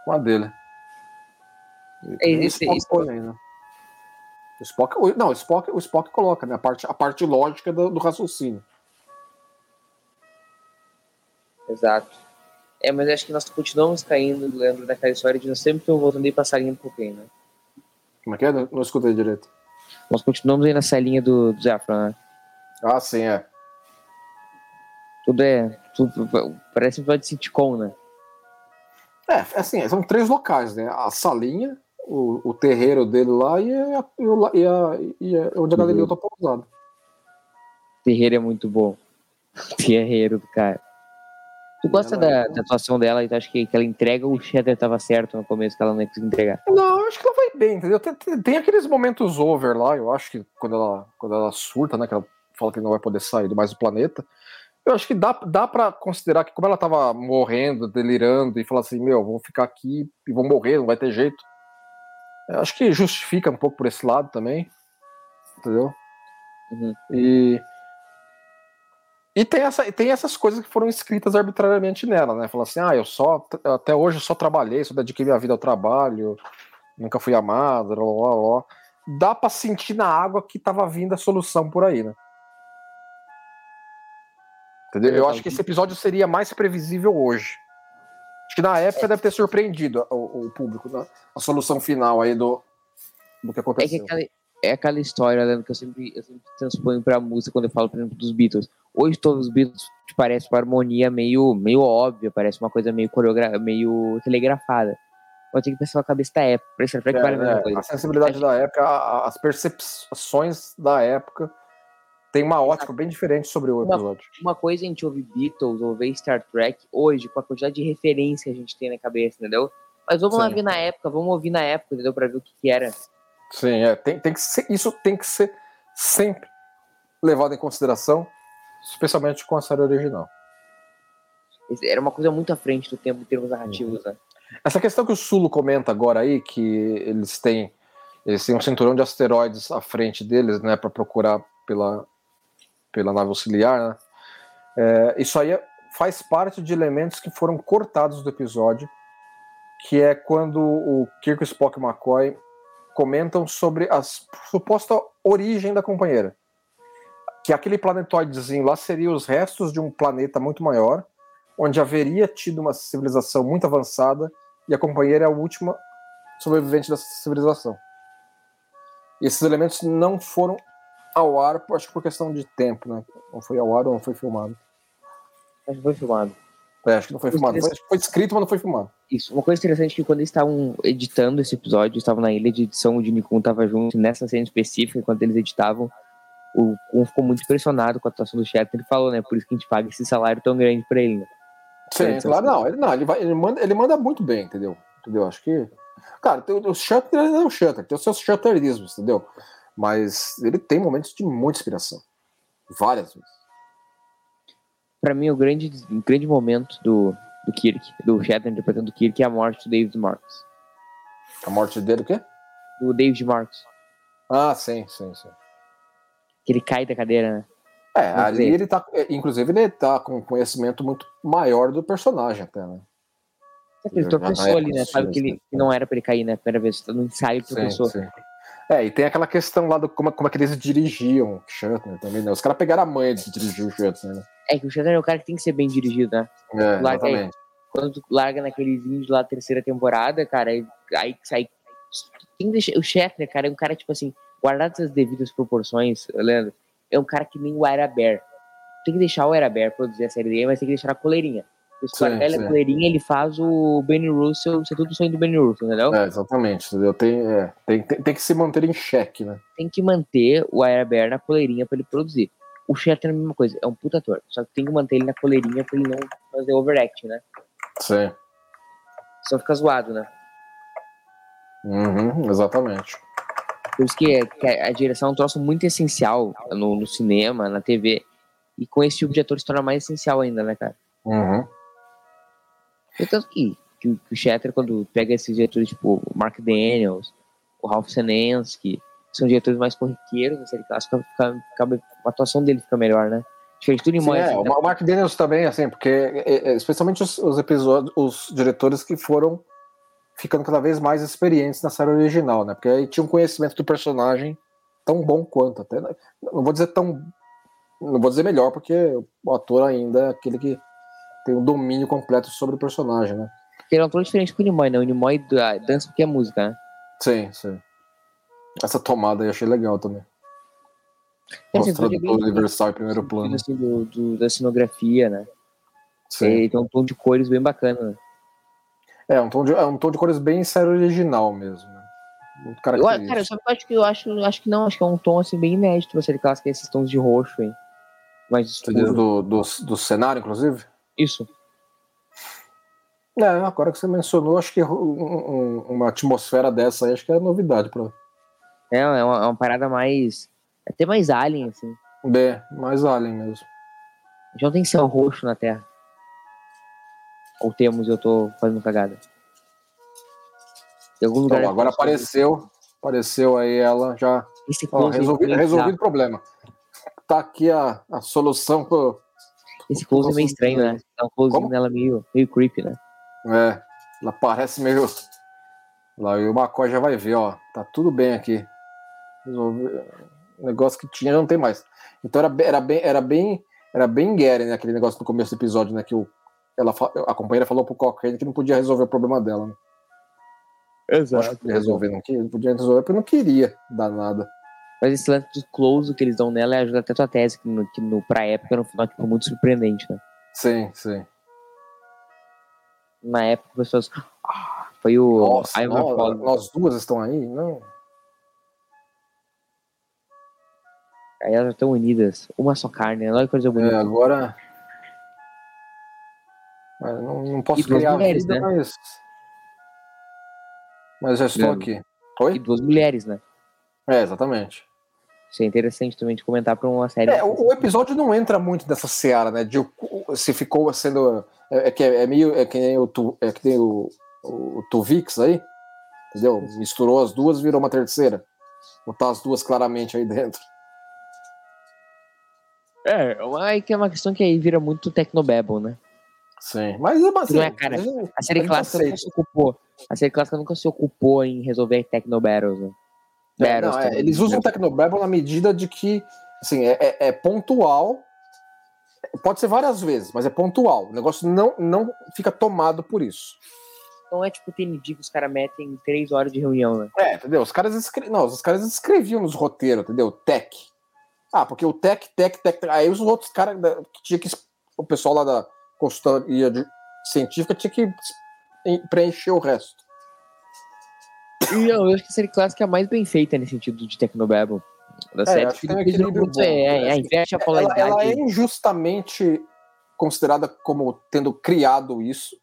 com a dele.
É, existe isso.
Ainda. O Spock, não, o Spock, o Spock coloca né, a, parte, a parte lógica do, do raciocínio.
Exato. É, mas acho que nós continuamos caindo, lembro daquela história de nós sempre estamos voltando pra salinha do Cocaine, né?
Como é que é? Não, escutei direito.
Nós continuamos aí na salinha do, do Zafra, né?
Ah, sim, é.
Tudo é. Tudo, parece um episódio de sitcom, né?
É, assim, são três locais, né? A salinha, o, o terreiro dele lá e, a, e, a, e a, onde a galeria uhum. tá pousada.
Terreiro é muito bom. Terreiro do cara. Tu gosta da, é... da, atuação dela e tu acha que, que ela entrega ou o Cheddar tava certo no começo que ela não ia conseguir entregar?
Não, eu acho que ela vai bem, entendeu? Tem, tem, tem, aqueles momentos over lá, eu acho que quando ela, quando ela surta, né? Que ela fala que não vai poder sair do mais do planeta. Eu acho que dá, dá para considerar que como ela tava morrendo, delirando, e falar assim, meu, vou ficar aqui e vou morrer, não vai ter jeito. Eu acho que justifica um pouco por esse lado também. Entendeu?
Uhum.
E. E tem, essa, tem essas coisas que foram escritas arbitrariamente nela, né? Falar assim, ah, eu só, até hoje eu só trabalhei, só dediquei minha vida ao trabalho, nunca fui amado, blá, blá, blá. Dá pra sentir na água que tava vindo a solução por aí, né? Entendeu? Eu acho que esse episódio seria mais previsível hoje. Acho que na época é. deve ter surpreendido o, o público, né? a solução final aí do, do que aconteceu.
É, que aquela, é aquela história, né, que eu sempre, eu sempre transponho pra música quando eu falo, por exemplo, dos Beatles. Hoje todos os Beatles te parece uma harmonia meio, meio óbvia, parece uma coisa meio coreogra meio telegrafada. Eu tenho que pensar na cabeça da época, isso, pra que é, vale a,
é, a sensibilidade é. da época, as percepções da época tem uma ótica bem diferente sobre o episódio.
Uma, uma coisa a gente ouvir Beatles, ouvir Star Trek hoje, com a quantidade de referência que a gente tem na cabeça, entendeu? Mas vamos Sim. lá ver na época, vamos ouvir na época, entendeu? Pra ver o que, que era.
Sim, é, tem, tem que ser, isso tem que ser sempre levado em consideração, especialmente com a série original.
Era uma coisa muito à frente do tempo em termos narrativos, uhum. né?
Essa questão que o Sulo comenta agora aí, que eles têm, eles têm um cinturão de asteroides à frente deles, né, para procurar pela pela nave auxiliar, né? É, isso aí faz parte de elementos que foram cortados do episódio, que é quando o Kirk, Spock e McCoy comentam sobre a suposta origem da companheira. Que aquele planetoidezinho lá seria os restos de um planeta muito maior, onde haveria tido uma civilização muito avançada e a companheira é a última sobrevivente dessa civilização. Esses elementos não foram ao ar, acho que por questão de tempo, né? Não foi ao ar ou não foi filmado.
Acho que foi filmado.
É, acho que não foi filmado. Foi, foi, escrito, mas não foi filmado.
Isso. Uma coisa interessante é que quando eles estavam editando esse episódio, estavam na ilha de edição, o Jimmy Kun estava junto nessa cena específica, enquanto eles editavam, o Kun ficou muito impressionado com a atuação do chefe. Ele falou, né? Por isso que a gente paga esse salário tão grande para ele. Né?
Sim, claro, não. Ele, não ele, vai, ele, manda, ele manda muito bem, entendeu? Entendeu? Acho que. Cara, tem, o Shutter é o Shutter, tem os seus Shutterismos, entendeu? Mas ele tem momentos de muita inspiração. Várias vezes.
Para mim, o grande, o grande momento do, do Kirk, do Shatner interpretando o Kirk, é a morte do David Marks.
A morte dele o quê?
Do David Marks.
Ah, sim, sim, sim.
Que ele cai da cadeira, né?
É, ali ele tá. É, inclusive, ele tá com conhecimento muito maior do personagem, até, né?
Ele tropeçou ali, né? Sabe que, ele, que não era pra ele cair, né? Primeira vez, no ensaio tropeçou.
É, e tem aquela questão lá do como, como é que eles dirigiam o Shatner também, né? Os caras pegaram a manha de dirigir o Shatner, né?
É que o Shatner é o cara que tem que ser bem dirigido, né?
É,
Larga aí. Quando tu larga naqueles índios lá da terceira temporada, cara, aí, aí sai. O Shatner, cara, é um cara, tipo assim, guardado as devidas proporções, Leandro, é um cara que nem o Ira Bear. Tem que deixar o Ira Bear produzir a série dele, mas tem que deixar na coleirinha. Ele
sim.
na coleirinha, ele faz o Benny Russell ser tudo sonho do Benny Russell, entendeu?
É, exatamente. Entendeu? Tem, é, tem, tem, tem que se manter em xeque, né?
Tem que manter o Ira Bear na coleirinha pra ele produzir. O Shatner é a mesma coisa, é um puta ator. Só que tem que manter ele na coleirinha pra ele não fazer overact, né?
Sim.
Só fica zoado, né?
Uhum, exatamente.
Por isso que, que a direção é um troço muito essencial no, no cinema, na TV. E com esse tipo de ator se torna mais essencial ainda, né, cara?
Uhum.
E tanto que, que, o- que o Shatter, quando pega esses diretores, tipo o Mark Daniels, o Ralph Senensky, que são diretores mais corriqueiros série clássica, fica, fica- a atuação dele fica melhor, né? Diferente do
Sim,
Nimoy.
é,
assim,
o
né?
O Mark Daniels também, assim, porque é, é, especialmente os, os episódios, os diretores que foram ficando cada vez mais experientes na série original, né? Porque aí tinha um conhecimento do personagem tão bom quanto, até né? não vou dizer tão, não vou dizer melhor, porque o ator ainda é aquele que tem um domínio completo sobre o personagem, né?
Ele é um ator diferente do Nimoy, né? O Nimoy da- dança porque é música, né?
Sim, sim. Essa tomada aí eu achei legal também.
É, assim,
Mostrando todo o Universal em primeiro plano.
Assim, do, do- da cenografia, né?
Sim.
Ele tem um tom de cores bem bacana, né?
É, um tom de, é um tom de cores bem série original mesmo. Né? Muito
Eu,
característico.
cara, só que eu acho que eu acho, acho que não, acho que é um tom assim bem inédito pra série clássica, esses tons de roxo, hein? Mais
Você diz do, do, do cenário, inclusive?
Isso.
É, agora que você mencionou, acho que um- um- uma atmosfera dessa aí, acho que é novidade para
É, é uma, é uma parada mais. Até mais alien, assim.
B, mais Alien mesmo.
A gente não tem céu roxo na Terra. Ou temos eu tô fazendo cagada. Em algum lugar.
Então, agora apareceu, apareceu aí ela já.
Esse
Ó,
é
resolvido o problema. Tá aqui a, a solução pro.
Esse close é meio estranho, né? Dá um close
Como?
nela meio, meio creepy, né?
É, ela parece meio. Lá e o Macó já vai ver, ó. Tá tudo bem aqui. Resolvi. O negócio que tinha não tem mais. Então era, bem- era bem. Era bem. Era bem Gary, né? Aquele negócio no começo do episódio, né? Que o, ela, a companheira falou pro Cochrane que não podia resolver o problema dela, né? Eu Acho que resolver, não queria, podia resolver porque não queria dar nada.
Mas esse lance do close que eles dão nela ajuda até a tua tese, que, no, que no, pra época, no final, ficou muito surpreendente, né?
Sim, sim.
Na época, as pessoas. "Ah, foi o
Nossa,
Fogg.
nós duas estão aí? Não.
Aí elas estão unidas. Uma só carne, olha que coisa
É,
bonita.
agora. Mas não, não posso
E
criar
mulheres,
vida,
né?
mas. Mas já estou aqui.
E
Oi?
duas mulheres, né?
É, exatamente.
Isso é interessante também de comentar pra uma série.
É, o, o episódio não entra muito nessa seara, né? De o- se ficou sendo. É, é que é, é meio. É que nem o, Tu- é que nem o, o, Tuvix aí. Entendeu? Misturou as duas, virou uma terceira. Botar as duas claramente aí dentro.
É, aí que é uma questão que aí vira muito Tecnobabble, né?
Sim. Mas é assim,
Não é, cara. A série
A
clássica nunca se ocupou. A série clássica nunca se ocupou em resolver Tecnobattles, né?
É, não, é, eles
né?
usam o Tecnobabble na medida de que assim, é, é- é pontual. Pode ser várias vezes, mas é pontual. O negócio não, não fica tomado por isso.
Não é tipo TND que os caras metem em três horas de reunião, né?
É, entendeu? Os caras, escre... não, os caras escreviam nos roteiros, entendeu? Tech. Ah, porque o tech, tech, tech. Aí os outros caras que tinha que. O pessoal lá da consultoria científica tinha que preencher o resto.
E eu acho que a série clássica é a mais bem feita nesse sentido de Tecnobabble. Da
É,
série,
acho que tem um
depois vira
equilíbrio bom,
é, é, inverte a polaridade.
ela é injustamente considerada como tendo criado isso.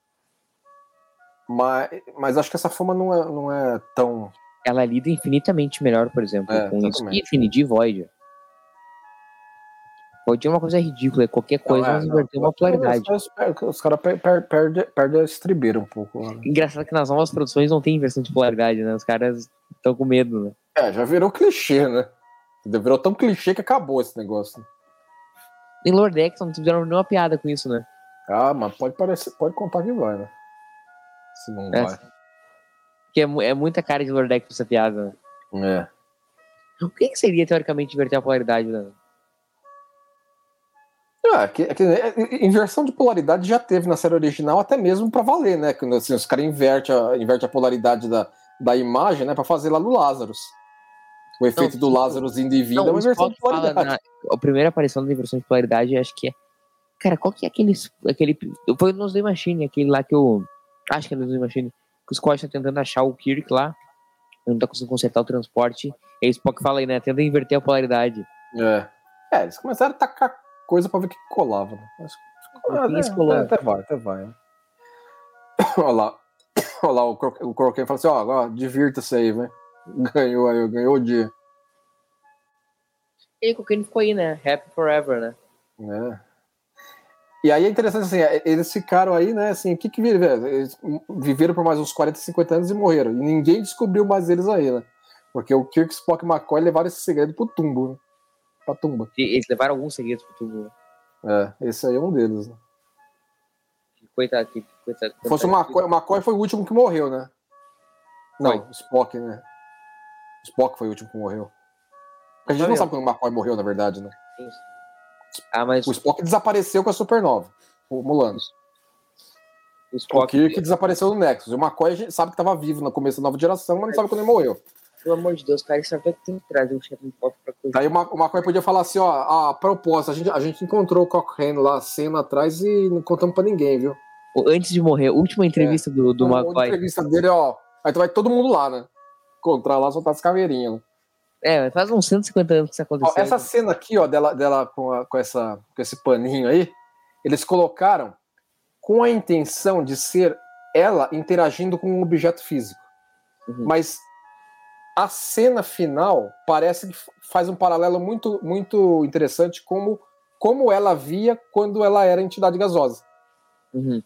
Mas, mas acho que essa fama não é, não é tão.
ela lida infinitamente melhor, por exemplo,
É,
com
exatamente.
Infinity Void. Void é uma coisa ridícula, qualquer coisa
Não, é,
nós
não.
invertemos uma polaridade.
Os caras perdem perde a estribeira um pouco. né?
Engraçado que nas novas produções não tem inversão de polaridade, né? Os caras estão com medo, né?
É, já virou clichê, né? Virou tão clichê que acabou esse negócio.
Em Lord X não fizeram nenhuma piada com isso, né?
Ah, mas pode parecer, pode contar que vai, né? Se não
É.
vai.
Porque é, é muita cara de Lord X essa piada, né?
É.
O que, que seria, teoricamente, inverter a polaridade, né?
É, que, é que, é, inversão de polaridade já teve na série original, até mesmo para valer, né? Quando assim, os caras invertem a, inverte a polaridade da, da imagem, né? Para fazer lá no Lazarus. O efeito não, do Lazarus indo e vindo não, é uma inversão de polaridade. Na,
a primeira aparição da inversão de polaridade, acho que é. Cara, qual que é aquele. aquele foi no The Machine, aquele lá que eu. Acho que é no The Machine. Que o Scott tá tentando achar o Kirk lá. Não tá conseguindo consertar o transporte. E aí o Spock fala aí, né? Tenta inverter a polaridade.
É. É, eles começaram a tacar coisa pra ver o que colava. Né? Acho, é, é, até vai, até vai. Né? Olha lá. Olha lá, o, Cro o Croquet fala assim: ó, ó divirta-se aí, velho. Ganhou aí, ganhou o dia.
E o Croquet ficou aí, né? Happy forever, né?
É. E aí é interessante assim, é, eles ficaram aí, né? Assim, o que que viveram? Eles viveram por mais uns 40, 50 anos e morreram. E ninguém descobriu mais eles aí, né? Porque o Kirk, Spock e McCoy levaram esse segredo pro tumbo, né? Pra tumba.
E eles levaram alguns segredos pro tumbo.
Né? É, esse aí é um deles, né?
Coitado, que, coitado.
Se fosse o McCoy, o McCoy foi o último que morreu, né? Não, foi. Spock, né? Spock foi o último que morreu. Porque a gente não, não sabe quando o McCoy morreu, na verdade, né? Isso. Ah, mas... O Spock desapareceu com a Supernova, o Mulano. O, Spock... o Kirk desapareceu no Nexus. E o McCoy a gente sabe que estava vivo no começo da nova geração, mas não sabe quando ele morreu.
Pelo amor de Deus, cara, isso até tem que trazer um chefe de foto pra coisa.
Daí o McCoy podia falar assim, ó, a propósito, a gente, a gente encontrou o Cochrane lá, cena atrás e não contamos pra ninguém, viu?
Antes de morrer, última entrevista é. do, do a, McCoy. A
entrevista dele, ó, aí tu vai todo mundo lá, né? Encontrar lá, soltar as caveirinhas, né?
É, faz uns 150 anos que isso aconteceu.
Ó, essa cena aqui, ó, dela, dela com, a, com, essa, com esse paninho aí, eles colocaram com a intenção de ser ela interagindo com um objeto físico. Uhum. Mas a cena final parece que faz um paralelo muito, muito interessante como, como ela via quando ela era entidade gasosa. Uhum.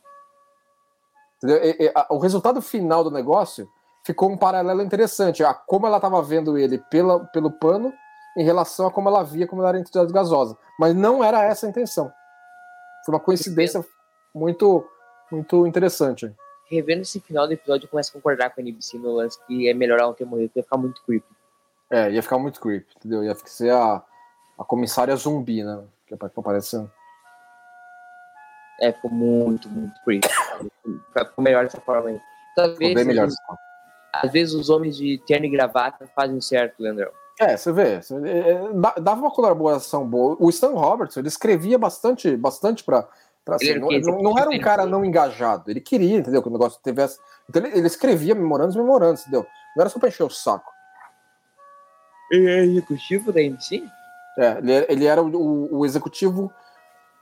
E, e, a, o resultado final do negócio ficou um paralelo interessante a como ela estava vendo ele pela, pelo pano em relação a como ela via como ela era entidade gasosa. Mas não era essa a intenção. Foi uma coincidência muito, muito interessante.
Revendo esse final do episódio, eu começo a concordar com a NBC no lance que é melhor ela ter morrido, ia ficar muito creepy.
É, ia ficar muito creepy, entendeu? Ia ser a, a comissária zumbi, né? Que aparecendo.
É, ficou muito, muito creepy. ficou melhor dessa forma aí. Talvez, bem melhor às vezes os homens de terno e gravata fazem certo, Leandrão.
É, você vê, é, é, dava uma colaboração boa. O Stan Roberts, ele escrevia bastante, bastante para assim, não, não, não, era um cara não engajado, ele queria, entendeu? Que o negócio tivesse. Então ele, ele escrevia memorandos memorandos, entendeu? Não era só pra encher o saco.
Ele é executivo da MC?
É, ele, ele era o, o, executivo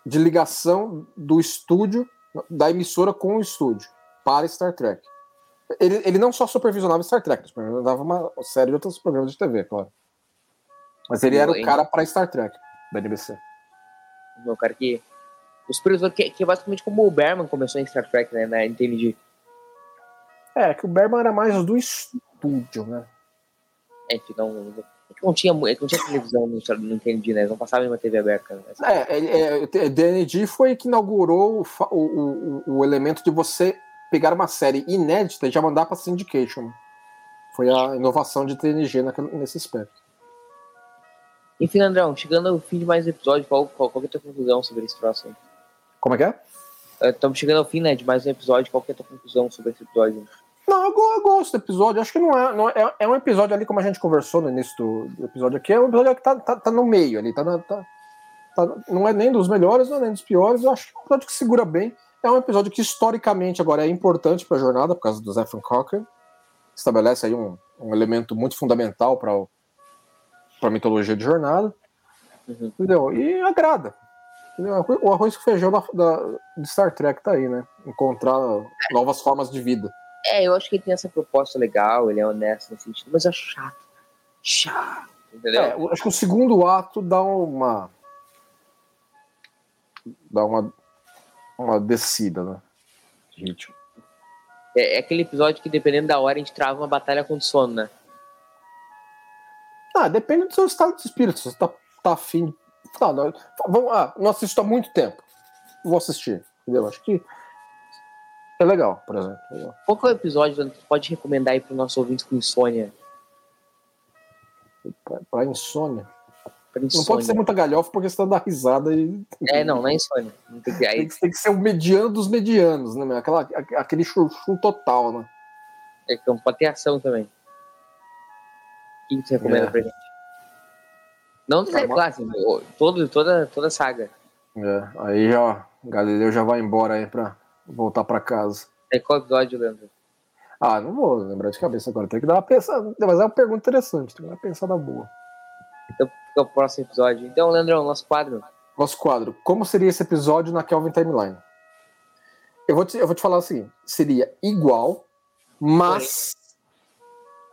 de ligação do estúdio, da emissora com o estúdio, para Star Trek. Ele, ele não só supervisionava Star Trek, ele supervisionava uma série de outros programas de TV, claro. Mas ele era o cara para Star Trek, da NBC.
O cara que. O supervisor, que, que é basicamente como o Berman começou em Star Trek, né, na NTNG.
É, que o Berman era mais do estúdio, né?
É, que não, é não tinha, é não tinha televisão no, no NTNG, né? Eles não passavam em uma TV aberta. Né?
É, é, é, DNG foi que inaugurou o, o, o, o elemento de você pegar uma série inédita e já mandar para syndication. Foi a inovação de TNG naquele, nesse aspecto.
Enfim, Andrão, chegando ao fim de mais um episódio, qual, qual, qual é a tua conclusão sobre esse troço aí?
Como é que é?
Estamos chegando ao fim, né, de mais um episódio. Qual é a tua conclusão sobre esse episódio?
Não, eu, gosto do episódio. Acho que não é, não é. É um episódio ali, como a gente conversou no início do, episódio aqui, é um episódio que tá, tá, tá no meio ali. Tá, tá, tá, não é nem dos melhores, não é nem dos piores. Eu acho que é um episódio que segura bem. É um episódio que historicamente agora é importante para a jornada, por causa do Zephyr Cocker. Estabelece aí um, um elemento muito fundamental para a mitologia de jornada. Uhum. Entendeu? E agrada. O arroz com feijão da, da, de Star Trek tá aí, né? Encontrar novas formas de vida.
É, eu acho que ele tem essa proposta legal, ele é honesto nesse sentido, mas é chato. Chato. Entendeu? É,
acho que o segundo ato dá uma. dá uma uma descida, né? De ritmo.
É, é, aquele episódio que, dependendo da hora, a gente trava uma batalha com sono, né?
Ah, depende do seu estado de espírito. Se você tá, tá afim. Tá, não, vamos, ah, não assisto há muito tempo. Vou assistir. Entendeu? Acho que é legal, por exemplo.
Qual que é o episódio que você pode recomendar aí para os nossos ouvintes com insônia?
Pra insônia.
Pra
Não
insônia.
pode ser muita galhofa porque você tá dando risada e.
É, não, não é insônia. Não tem que...
Tem
Aí
que, tem que ser o mediano dos medianos, né? Aquela, aquele chuchu total, né?
é que pode ter ação também. O que que você recomenda
É.
pra gente? Não do série
Tá bom.
clássica, o- todo, toda, toda a saga.
É, aí já, o Galileu já vai embora aí pra voltar pra casa.
É qual episódio, Leandro?
Ah, não vou lembrar de cabeça agora. Tem que dar uma pensada. Mas é uma pergunta interessante. Tem que dar uma pensada boa.
Fica o próximo episódio. Então, Leandrão, nosso quadro.
Nosso quadro. Como seria esse episódio na Kelvin Timeline? Eu vou te, eu vou te falar o seguinte: seria igual, mas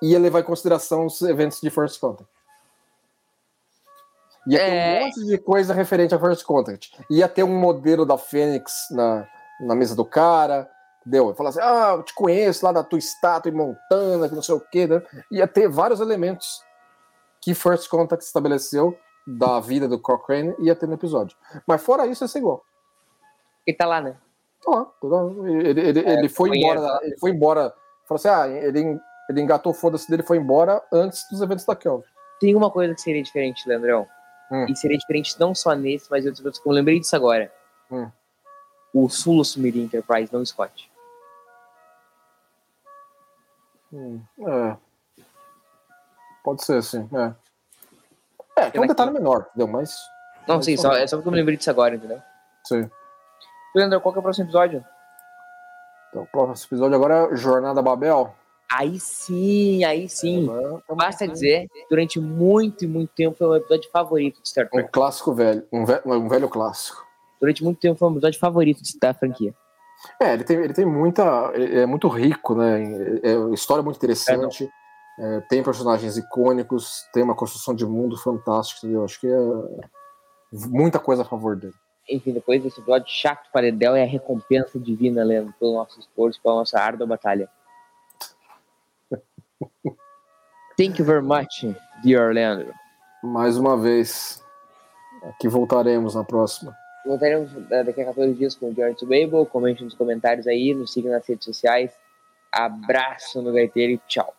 ia levar em consideração os eventos de First Contact. Ia ter
É.
um monte de coisa referente a First Contact. Ia ter um modelo da Fênix na, na mesa do cara. Entendeu? Falar assim, ah, eu te conheço lá da tua estátua em Montana, que não sei o quê. Né? Ia ter vários elementos que First Contact estabeleceu da vida do Cochrane ia ter no episódio. Mas fora isso, ia ser igual.
Ele tá lá, né?
Tá lá, tá lá. Ele, ele, ele foi embora. Ele foi embora. Falou assim: ah, ele, ele engatou o foda-se dele e foi embora antes dos eventos da Kelvin.
Tem uma coisa que seria diferente, Leandrão.
Hum.
E seria diferente não só nesse, mas em outros que eu lembrei disso agora.
Hum.
O Sul assumiria Enterprise, não o Scott.
É. Pode ser, sim. É. É, que é um detalhe menor, entendeu? Mas.
Não,
Mas
sim,
só,
é só porque eu me lembrei disso agora, entendeu?
Sim.
Leandro, qual que é o próximo episódio?
Então, o próximo episódio agora é Jornada Babel.
Aí sim, aí sim.
É
Basta dizer, durante muito e muito tempo foi o meu episódio favorito de Star
Um
Trek.
clássico velho. Um, ve um velho clássico.
Durante muito tempo foi o meu episódio favorito da franquia.
É, ele tem, ele tem muita. ele É muito rico, né? É, é história muito interessante. é, tem personagens icônicos, tem uma construção de mundo fantástica, entendeu? Acho que é muita coisa a favor dele.
Enfim, depois desse episódio chato para Edel é a recompensa divina, Leandro, pelo nosso esforço, pela nossa árdua batalha. Thank you very much, dear Leandro.
Mais uma vez, aqui voltaremos na próxima.
Voltaremos eh, daqui a 14 dias com o George Babel. Comente nos comentários aí, nos siga nas redes sociais. Abraço no gaiteiro e tchau.